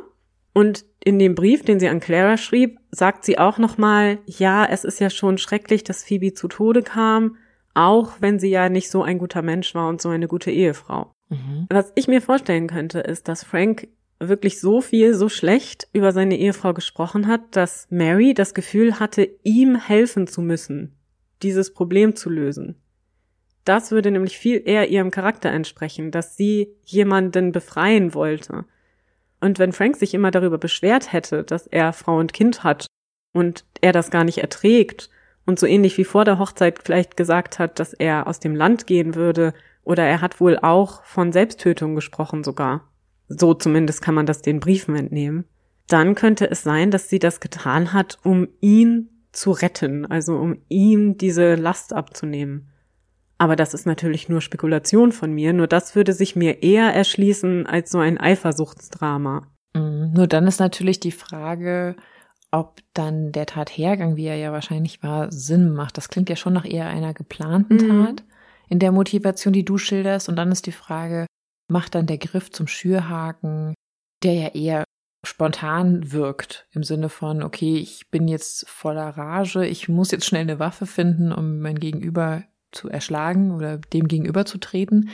Und in dem Brief, den sie an Clara schrieb, sagt sie auch nochmal, ja, es ist ja schon schrecklich, dass Phoebe zu Tode kam, auch wenn sie ja nicht so ein guter Mensch war und so eine gute Ehefrau. Mhm. Was ich mir vorstellen könnte, ist, dass Frank wirklich so viel, so schlecht über seine Ehefrau gesprochen hat, dass Mary das Gefühl hatte, ihm helfen zu müssen, dieses Problem zu lösen. Das würde nämlich viel eher ihrem Charakter entsprechen, dass sie jemanden befreien wollte. Und wenn Frank sich immer darüber beschwert hätte, dass er Frau und Kind hat und er das gar nicht erträgt und so ähnlich wie vor der Hochzeit vielleicht gesagt hat, dass er aus dem Land gehen würde oder er hat wohl auch von Selbsttötung gesprochen sogar, so zumindest kann man das den Briefen entnehmen, dann könnte es sein, dass sie das getan hat, um ihn zu retten, also um ihm diese Last abzunehmen. Aber das ist natürlich nur Spekulation von mir, nur das würde sich mir eher erschließen als so ein Eifersuchtsdrama. Mhm. Nur dann ist natürlich die Frage, ob dann der Tathergang, wie er ja wahrscheinlich war, Sinn macht. Das klingt ja schon nach eher einer geplanten mhm. Tat in der Motivation, die du schilderst. Und dann ist die Frage, macht dann der Griff zum Schürhaken, der ja eher spontan wirkt, im Sinne von, okay, ich bin jetzt voller Rage, ich muss jetzt schnell eine Waffe finden, um mein Gegenüber zu erschlagen oder dem gegenüber zu treten.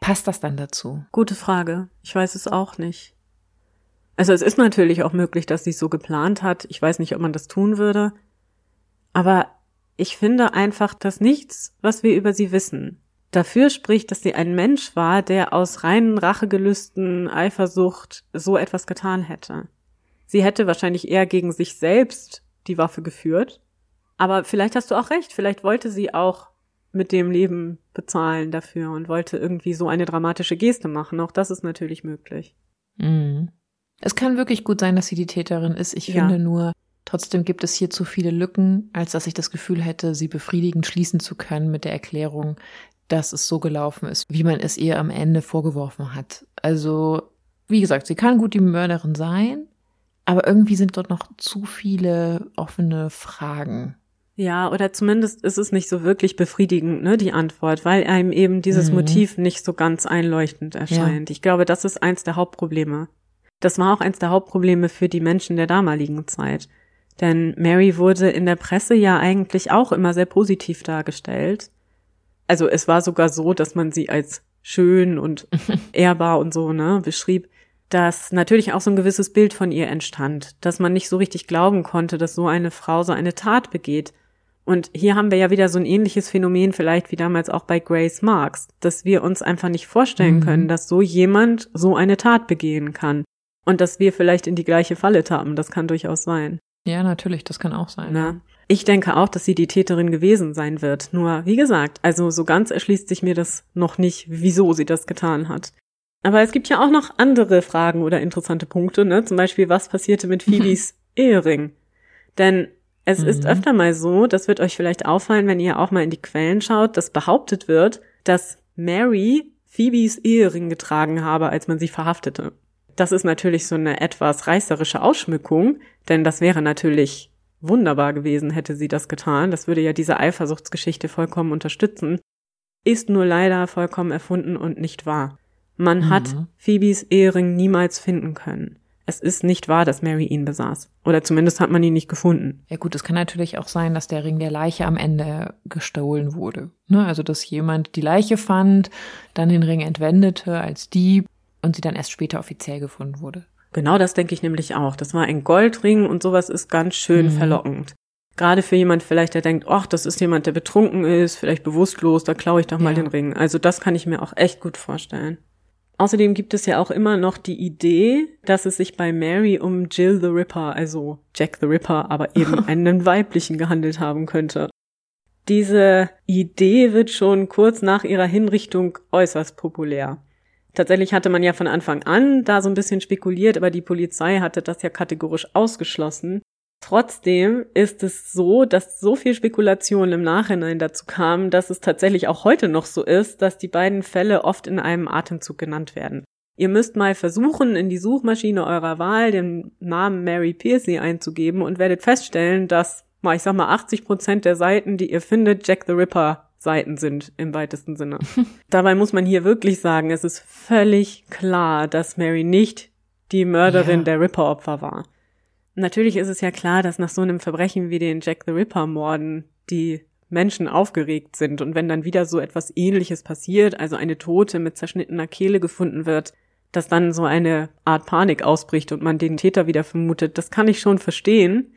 Passt das dann dazu? Gute Frage. Ich weiß es auch nicht. Also es ist natürlich auch möglich, dass sie es so geplant hat. Ich weiß nicht, ob man das tun würde. Aber ich finde einfach, dass nichts, was wir über sie wissen, dafür spricht, dass sie ein Mensch war, der aus reinen Rachegelüsten, Eifersucht so etwas getan hätte. Sie hätte wahrscheinlich eher gegen sich selbst die Waffe geführt. Aber vielleicht hast du auch recht, vielleicht wollte sie auch mit dem Leben bezahlen dafür und wollte irgendwie so eine dramatische Geste machen. Auch das ist natürlich möglich. Mhm. Es kann wirklich gut sein, dass sie die Täterin ist. Ich ja. finde nur, trotzdem gibt es hier zu viele Lücken, als dass ich das Gefühl hätte, sie befriedigend schließen zu können mit der Erklärung, dass es so gelaufen ist, wie man es ihr am Ende vorgeworfen hat. Also, wie gesagt, sie kann gut die Mörderin sein, aber irgendwie sind dort noch zu viele offene Fragen. Ja, oder zumindest ist es nicht so wirklich befriedigend, ne, die Antwort, weil einem eben dieses mhm. Motiv nicht so ganz einleuchtend erscheint. Ja. Ich glaube, das ist eins der Hauptprobleme. Das war auch eins der Hauptprobleme für die Menschen der damaligen Zeit. Denn Mary wurde in der Presse ja eigentlich auch immer sehr positiv dargestellt. Also es war sogar so, dass man sie als schön und [laughs] ehrbar und so, ne, beschrieb, dass natürlich auch so ein gewisses Bild von ihr entstand, dass man nicht so richtig glauben konnte, dass so eine Frau so eine Tat begeht. Und hier haben wir ja wieder so ein ähnliches Phänomen vielleicht wie damals auch bei Grace Marks, dass wir uns einfach nicht vorstellen mhm. können, dass so jemand so eine Tat begehen kann. Und dass wir vielleicht in die gleiche Falle tappen, das kann durchaus sein. Ja, natürlich, das kann auch sein. Na? Ich denke auch, dass sie die Täterin gewesen sein wird. Nur, wie gesagt, also so ganz erschließt sich mir das noch nicht, wieso sie das getan hat. Aber es gibt ja auch noch andere Fragen oder interessante Punkte, ne? Zum Beispiel, was passierte mit [laughs] Phoebes Ehering? Denn es mhm. ist öfter mal so, das wird euch vielleicht auffallen, wenn ihr auch mal in die Quellen schaut, dass behauptet wird, dass Mary Phoebes Ehering getragen habe, als man sie verhaftete. Das ist natürlich so eine etwas reißerische Ausschmückung, denn das wäre natürlich wunderbar gewesen, hätte sie das getan. Das würde ja diese Eifersuchtsgeschichte vollkommen unterstützen. ist nur leider vollkommen erfunden und nicht wahr. Man Mhm. hat Phoebes Ehering niemals finden können. Es ist nicht wahr, dass Mary ihn besaß. Oder zumindest hat man ihn nicht gefunden. Ja gut, es kann natürlich auch sein, dass der Ring der Leiche am Ende gestohlen wurde. Ne? Also dass jemand die Leiche fand, dann den Ring entwendete als Dieb und sie dann erst später offiziell gefunden wurde. Genau das denke ich nämlich auch. Das war ein Goldring und sowas ist ganz schön Mhm. verlockend. Gerade für jemand vielleicht, der denkt, ach, das ist jemand, der betrunken ist, vielleicht bewusstlos, da klaue ich doch mal Ja. den Ring. Also das kann ich mir auch echt gut vorstellen. Außerdem gibt es ja auch immer noch die Idee, dass es sich bei Mary um Jill the Ripper, also Jack the Ripper, aber eben [laughs] einen weiblichen gehandelt haben könnte. Diese Idee wird schon kurz nach ihrer Hinrichtung äußerst populär. Tatsächlich hatte man ja von Anfang an da so ein bisschen spekuliert, aber die Polizei hatte das ja kategorisch ausgeschlossen. Trotzdem ist es so, dass so viel Spekulation im Nachhinein dazu kam, dass es tatsächlich auch heute noch so ist, dass die beiden Fälle oft in einem Atemzug genannt werden. Ihr müsst mal versuchen, in die Suchmaschine eurer Wahl den Namen Mary Piercy einzugeben und werdet feststellen, dass, ich sag mal, 80 Prozent der Seiten, die ihr findet, Jack the Ripper Seiten sind im weitesten Sinne. [laughs] Dabei muss man hier wirklich sagen, es ist völlig klar, dass Mary nicht die Mörderin Ja. der Ripper-Opfer war. Natürlich ist es ja klar, dass nach so einem Verbrechen wie den Jack the Ripper-Morden die Menschen aufgeregt sind und wenn dann wieder so etwas ähnliches passiert, also eine Tote mit zerschnittener Kehle gefunden wird, dass dann so eine Art Panik ausbricht und man den Täter wieder vermutet, das kann ich schon verstehen.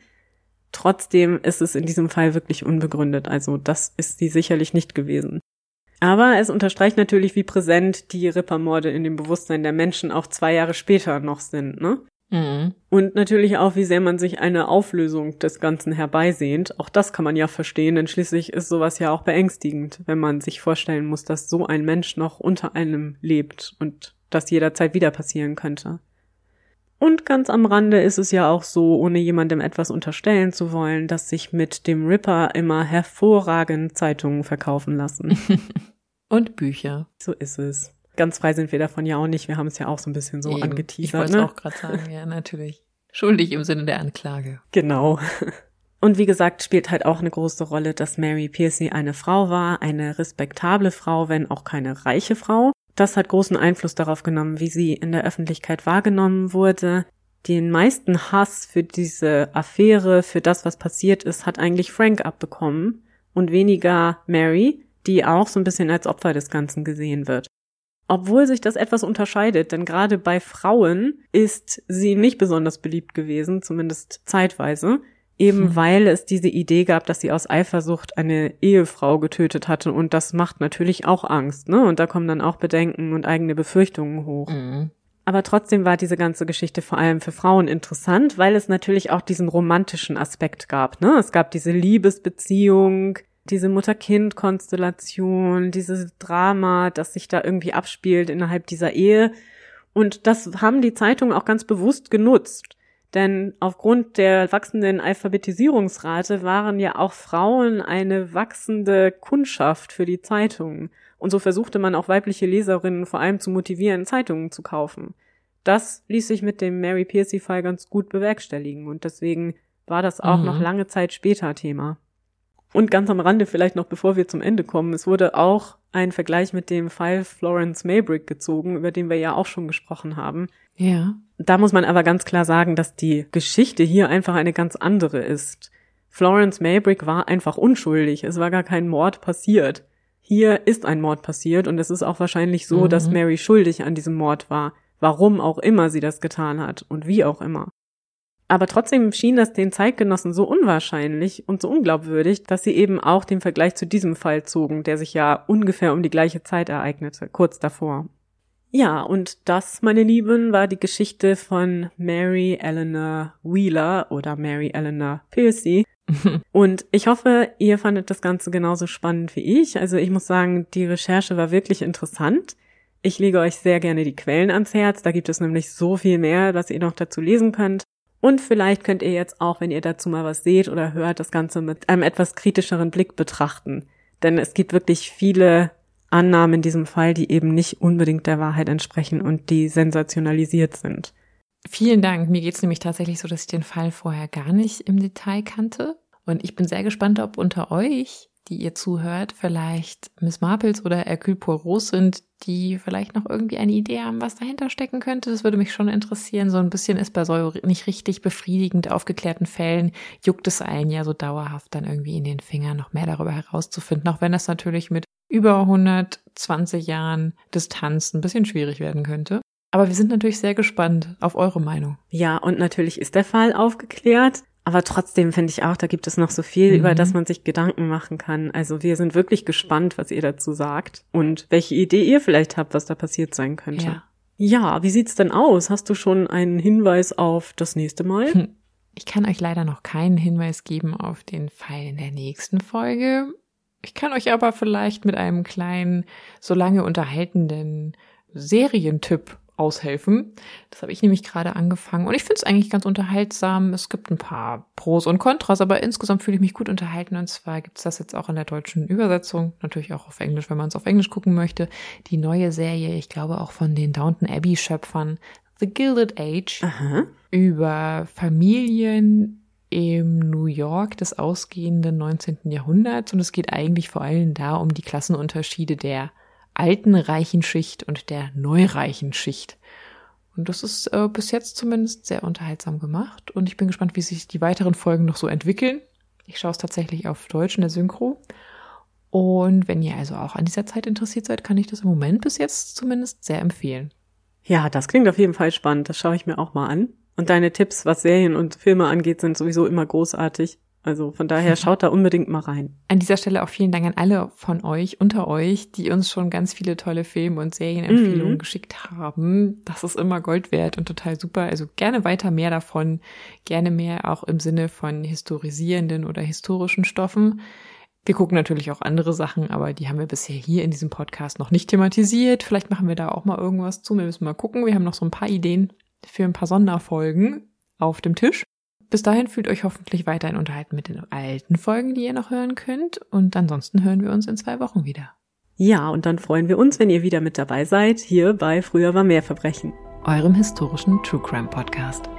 Trotzdem ist es in diesem Fall wirklich unbegründet, also das ist sie sicherlich nicht gewesen. Aber es unterstreicht natürlich, wie präsent die Rippermorde in dem Bewusstsein der Menschen auch zwei Jahre später noch sind, ne? Mhm. Und natürlich auch, wie sehr man sich eine Auflösung des Ganzen herbeisehnt. Auch das kann man ja verstehen, denn schließlich ist sowas ja auch beängstigend, wenn man sich vorstellen muss, dass so ein Mensch noch unter einem lebt und das jederzeit wieder passieren könnte. Und ganz am Rande ist es ja auch so, ohne jemandem etwas unterstellen zu wollen, dass sich mit dem Ripper immer hervorragend Zeitungen verkaufen lassen. [laughs] Und Bücher. so ist es. Ganz frei sind wir davon ja auch nicht. Wir haben es ja auch so ein bisschen so Eben. Ich angeteasert. wollte Ne? es auch gerade sagen, ja, natürlich. Schuldig im Sinne der Anklage. Genau. Und wie gesagt, spielt halt auch eine große Rolle, dass Mary Piercy eine Frau war, eine respektable Frau, wenn auch keine reiche Frau. Das hat großen Einfluss darauf genommen, wie sie in der Öffentlichkeit wahrgenommen wurde. Den meisten Hass für diese Affäre, für das, was passiert ist, hat eigentlich Frank abbekommen und weniger Mary, die auch so ein bisschen als Opfer des Ganzen gesehen wird. Obwohl sich das etwas unterscheidet, denn gerade bei Frauen ist sie nicht besonders beliebt gewesen, zumindest zeitweise, eben Hm. weil es diese Idee gab, dass sie aus Eifersucht eine Ehefrau getötet hatte und das macht natürlich auch Angst, ne? Und da kommen dann auch Bedenken und eigene Befürchtungen hoch. Mhm. Aber trotzdem war diese ganze Geschichte vor allem für Frauen interessant, weil es natürlich auch diesen romantischen Aspekt gab. Ne? Es gab diese Liebesbeziehung, diese Mutter-Kind-Konstellation, dieses Drama, das sich da irgendwie abspielt innerhalb dieser Ehe. Und das haben die Zeitungen auch ganz bewusst genutzt. Denn aufgrund der wachsenden Alphabetisierungsrate waren ja auch Frauen eine wachsende Kundschaft für die Zeitungen. Und so versuchte man auch weibliche Leserinnen vor allem zu motivieren, Zeitungen zu kaufen. Das ließ sich mit dem Mary Piercy-Fall ganz gut bewerkstelligen und deswegen war das auch Mhm. noch lange Zeit später Thema. Und ganz am Rande vielleicht noch, bevor wir zum Ende kommen, es wurde auch ein Vergleich mit dem Fall Florence Maybrick gezogen, über den wir ja auch schon gesprochen haben. Ja. Da muss man aber ganz klar sagen, dass die Geschichte hier einfach eine ganz andere ist. Florence Maybrick war einfach unschuldig. Es war gar kein Mord passiert. Hier ist ein Mord passiert und es ist auch wahrscheinlich so, Mhm. dass Mary schuldig an diesem Mord war. Warum auch immer sie das getan hat und wie auch immer. Aber trotzdem schien das den Zeitgenossen so unwahrscheinlich und so unglaubwürdig, dass sie eben auch den Vergleich zu diesem Fall zogen, der sich ja ungefähr um die gleiche Zeit ereignete, kurz davor. Ja, und das, meine Lieben, war die Geschichte von Mary Eleanor Wheeler oder Mary Eleanor Piercy. [laughs] Und ich hoffe, ihr fandet das Ganze genauso spannend wie ich. Also ich muss sagen, die Recherche war wirklich interessant. Ich lege euch sehr gerne die Quellen ans Herz. Da gibt es nämlich so viel mehr, was ihr noch dazu lesen könnt. Und vielleicht könnt ihr jetzt auch, wenn ihr dazu mal was seht oder hört, das Ganze mit einem etwas kritischeren Blick betrachten. Denn es gibt wirklich viele Annahmen in diesem Fall, die eben nicht unbedingt der Wahrheit entsprechen und die sensationalisiert sind. Vielen Dank. Mir geht's nämlich tatsächlich so, dass ich den Fall vorher gar nicht im Detail kannte. Und ich bin sehr gespannt, ob unter euch die ihr zuhört, vielleicht Miss Marples oder Hercule Poirot sind, die vielleicht noch irgendwie eine Idee haben, was dahinter stecken könnte. Das würde mich schon interessieren. So ein bisschen ist bei so nicht richtig befriedigend aufgeklärten Fällen, juckt es einen ja so dauerhaft dann irgendwie in den Fingern noch mehr darüber herauszufinden, auch wenn das natürlich mit über 120 Jahren Distanz ein bisschen schwierig werden könnte. Aber wir sind natürlich sehr gespannt auf eure Meinung. Ja, und natürlich ist der Fall aufgeklärt. Aber trotzdem finde ich auch, da gibt es noch so viel, mhm. über das man sich Gedanken machen kann. Also wir sind wirklich gespannt, was ihr dazu sagt und welche Idee ihr vielleicht habt, was da passiert sein könnte. Ja, ja wie sieht's denn aus? Hast du schon einen Hinweis auf das nächste Mal? Hm. Ich kann euch leider noch keinen Hinweis geben auf den Fall in der nächsten Folge. Ich kann euch aber vielleicht mit einem kleinen, so lange unterhaltenden Serientipp aushelfen. Das habe ich nämlich gerade angefangen und ich finde es eigentlich ganz unterhaltsam. Es gibt ein paar Pros und Kontras, aber insgesamt fühle ich mich gut unterhalten und zwar gibt es das jetzt auch in der deutschen Übersetzung, natürlich auch auf Englisch, wenn man es auf Englisch gucken möchte. Die neue Serie, ich glaube auch von den Downton Abbey Schöpfern, The Gilded Age, Aha. über Familien im New York des ausgehenden 19. Jahrhunderts und es geht eigentlich vor allem da um die Klassenunterschiede der alten reichen Schicht und der neureichen Schicht. Und das ist äh, bis jetzt zumindest sehr unterhaltsam gemacht. Und ich bin gespannt, wie sich die weiteren Folgen noch so entwickeln. Ich schaue es tatsächlich auf Deutsch in der Synchro. Und wenn ihr also auch an dieser Zeit interessiert seid, kann ich das im Moment bis jetzt zumindest sehr empfehlen. Ja, das klingt auf jeden Fall spannend. Das schaue ich mir auch mal an. Und deine Tipps, was Serien und Filme angeht, sind sowieso immer großartig. Also von daher [laughs] schaut da unbedingt mal rein. An dieser Stelle auch vielen Dank an alle von euch, unter euch, die uns schon ganz viele tolle Filme und Serienempfehlungen mhm. geschickt haben. Das ist immer Gold wert und total super. Also gerne weiter mehr davon. Gerne mehr auch im Sinne von historisierenden oder historischen Stoffen. Wir gucken natürlich auch andere Sachen, aber die haben wir bisher hier in diesem Podcast noch nicht thematisiert. Vielleicht machen wir da auch mal irgendwas zu. Wir müssen mal gucken. Wir haben noch so ein paar Ideen für ein paar Sonderfolgen auf dem Tisch. Bis dahin fühlt euch hoffentlich weiterhin unterhalten mit den alten Folgen, die ihr noch hören könnt. Und ansonsten hören wir uns in zwei Wochen wieder. Ja, und dann freuen wir uns, wenn ihr wieder mit dabei seid, hier bei Früher war mehr Verbrechen. Eurem historischen True Crime Podcast.